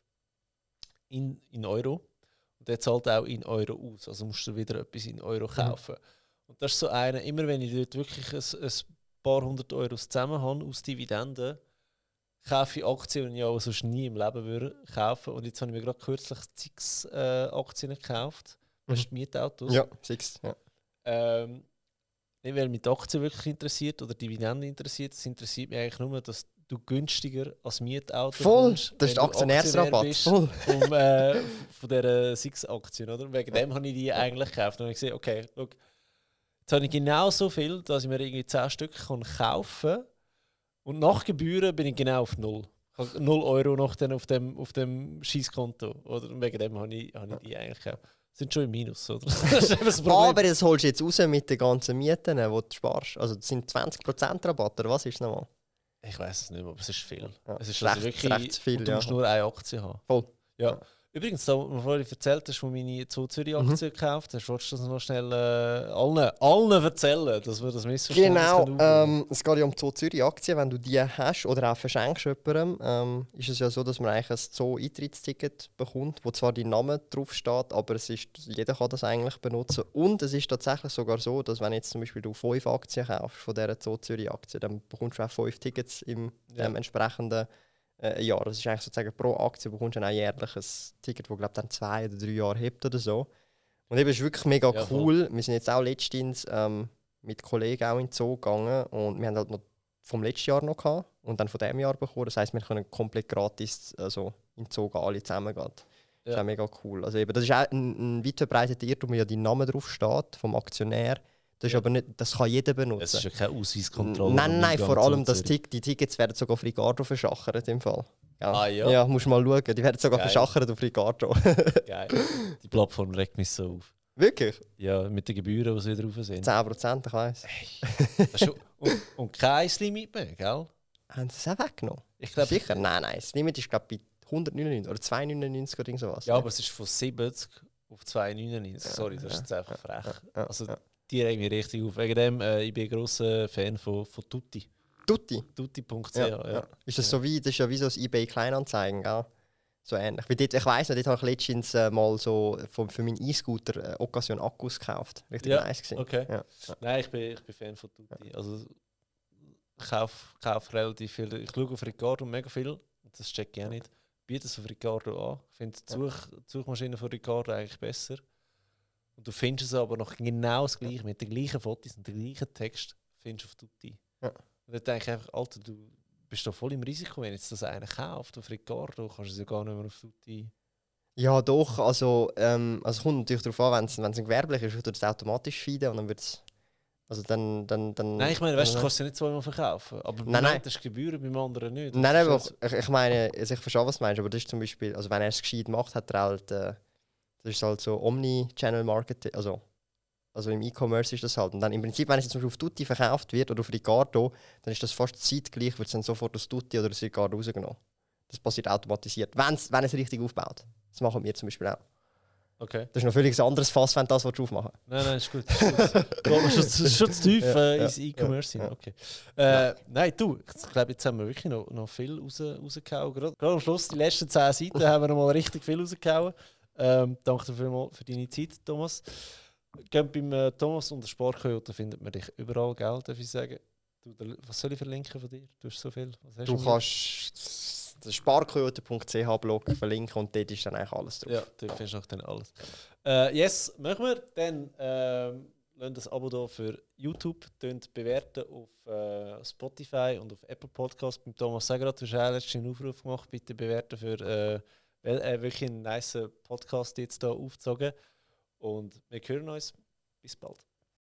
in, in Euro und der zahlt auch in Euro aus. Also musst du wieder etwas in Euro kaufen. Und das ist so eine, immer wenn ich dort wirklich ein, ein paar hundert Euro zusammen habe aus Dividenden, kaufe ich Aktien, die ich aber sonst nie im Leben würde kaufen. Und jetzt habe ich mir gerade kürzlich sechs äh, Aktien gekauft. Das ist Mietautos. Ja, six. Ja. Ähm, nicht, weil mich die Aktie wirklich interessiert oder Dividenden interessiert. Es interessiert mich eigentlich nur, dass du günstiger als Mietauto Voll, kommst, das ist der Aktionärsrabatt. Voll. um, äh, von dieser Six-Aktien, oder? Wegen dem habe ich die eigentlich gekauft. Und ich gesehen, okay, look, jetzt habe ich genau so viel, dass ich mir irgendwie 10 Stück kann kaufen kann. Und nach Gebühren bin ich genau auf null. Ich habe 0 Euro noch dann auf dem, auf dem Schießkonto. Oder? Und wegen dem habe ich, habe ich die eigentlich gekauft. Sind schon im Minus, oder? das Problem. Aber das holst du jetzt raus mit den ganzen Mieten, die du sparst. Also das sind 20% Rabatt, oder was ist nochmal? Ich weiß es nicht mehr, aber es ist viel. Ja, Es ist recht- also wirklich, recht viel, du ja. musst nur eine Aktie haben. Voll. Ja. Ja. Übrigens, da, du vorhin erzählt hast, wo meine Zoo Zürich Mhm. Aktie gekauft hast, wolltest du das noch schnell äh, allen, allen erzählen, dass wir das Missverständnis Genau, ähm, es geht ja um die Zoo Zürich Aktien. Wenn du die hast oder auch verschenkst jemandem, ähm, ist es ja so, dass man eigentlich ein Zoo-Eintrittsticket bekommt, wo zwar dein Name drauf steht, aber es ist, jeder kann das eigentlich benutzen. Und es ist tatsächlich sogar so, dass wenn jetzt zum Beispiel du fünf Aktien kaufst von dieser Zoo Zürich Aktie, dann bekommst du auch fünf Tickets im Ja. entsprechenden äh, Jahr. Das ist eigentlich sozusagen pro Aktie bekommst du dann auch jährlich ein Ticket, das glaube dann zwei oder drei Jahre hebt oder so. Und eben ist wirklich mega Ja, voll. cool. Wir sind jetzt auch letztens ähm, mit Kollegen auch in den Zoo gegangen und wir haben halt noch vom letzten Jahr noch gehabt und dann von diesem Jahr bekommen. Das heisst, wir können komplett gratis also in den Zoo gehen, alle zusammen gehen. Das ist Ja. auch mega cool. Also eben, das ist auch ein, ein weit verbreiteter Irrtum, wo ja dein Name drauf steht, vom Aktionär. Das, ist Ja. aber nicht, das kann jeder Es ist benutzen. ja keine Ausweiskontrolle. Nein, nein, vor allem das. Tick, die Tickets werden sogar auf Ricardo verschachert im Fall. Gell? Ah, ja? Ja, musst mal schauen. Die werden sogar Geil. verschachert auf Ricardo. Geil. Die Plattform regt mich so auf. Wirklich? Ja, mit den Gebühren, die sie drauf sind. 10%, ich weiss. Und, und kein Limit mehr, gell? Haben sie es auch weggenommen? Ich glaube, Sicher? Nein, nein. Das Limit ist glaube bei 199 oder 299 oder irgend sowas. Ja, aber es ist von 70 auf 2,99. Sorry, das ist ja, jetzt einfach frech. ja, Also, ja. Die regen mich richtig auf. Wegen dem, äh, ich bin ein grosser Fan von, von Tutti. Tutti. Tutti.ch. Ja, Ja, ja. Ist das so wie, das ist ja wie so das eBay Kleinanzeigen, gell? So ähnlich. Weil dort, ich weiss noch, dort habe ich letztens äh, mal so für, für meinen E-Scooter äh, Occasion Akkus gekauft. Richtig Ja, nice gewesen. Okay. Ja. Nein, ich bin, ich bin Fan von Tutti. Also, ich kaufe kauf relativ viel. Ich schaue auf Ricardo mega viel. Das checke ich auch nicht. Biete es auf Ricardo an. Ich finde die Such, Suchmaschine von Ricardo eigentlich besser. Und du findest es aber noch genau das gleiche, mit den gleichen Fotos und dem gleichen Text, findest du auf Tutti. Ja. Und dann denke ich einfach, Alter, du bist doch voll im Risiko, wenn jetzt das einer kauft auf Ricardo, kannst du es ja gar nicht mehr auf Tutti. Ja, doch. Also, ähm, also es kommt natürlich darauf an, wenn es ein gewerblich ist, wird das automatisch feeden und dann wird es Also dann, dann, dann Nein, ich meine, weißt, du dann- kannst sie nicht zweimal verkaufen. Aber Nein, nein. hast Gebühren, beim anderen nicht. Nein, nein, aber ich, ich meine, also ich verstehe, was du meinst, aber das ist zum Beispiel, also wenn er es gescheit macht, hat er halt, äh, das ist halt so Omni-Channel-Marketing, also, also im E-Commerce ist das halt. Und dann im Prinzip, wenn es jetzt zum Beispiel auf Tutti verkauft wird oder auf Ricardo, dann ist das fast zeitgleich, wird es dann sofort aus Tutti oder aus Ricardo rausgenommen. Das passiert automatisiert, wenn's, wenn es richtig aufbaut. Das machen wir zum Beispiel auch. Okay. Das ist noch völlig ein anderes Fass, wenn du das willst aufmachen Nein, nein, ist gut. Ist gut. Schon, zu- schon zu tief Ja, äh, ja, ins E-Commerce ja, hin. Okay. Äh, Nein, du, ich glaube, jetzt haben wir wirklich noch, noch viel raus, rausgehauen. Gerade, gerade am Schluss, die letzten 10 Seiten, haben wir noch mal richtig viel rausgehauen. Ähm, danke dir vielmals für deine Zeit, Thomas. Geht beim äh, Thomas und der Sportkoyote findet man dich überall, gell, darf ich sagen. Du, was soll ich verlinken von dir? Du hast so viel. Du kannst den sparkoyote.ch-Blog verlinken und dort ist dann eigentlich alles drauf. Ja, du findest noch dann alles. Äh, yes, machen wir. Dann ähm, lasst das Abo da für YouTube, bewerten auf äh, Spotify und auf Apple Podcast. Beim Thomas Segrat, du hast auch letztens einen Aufruf gemacht, bitte bewerten für äh, er wirklich einen nice Podcast jetzt hier aufgezogen. Und wir hören uns. Bis bald.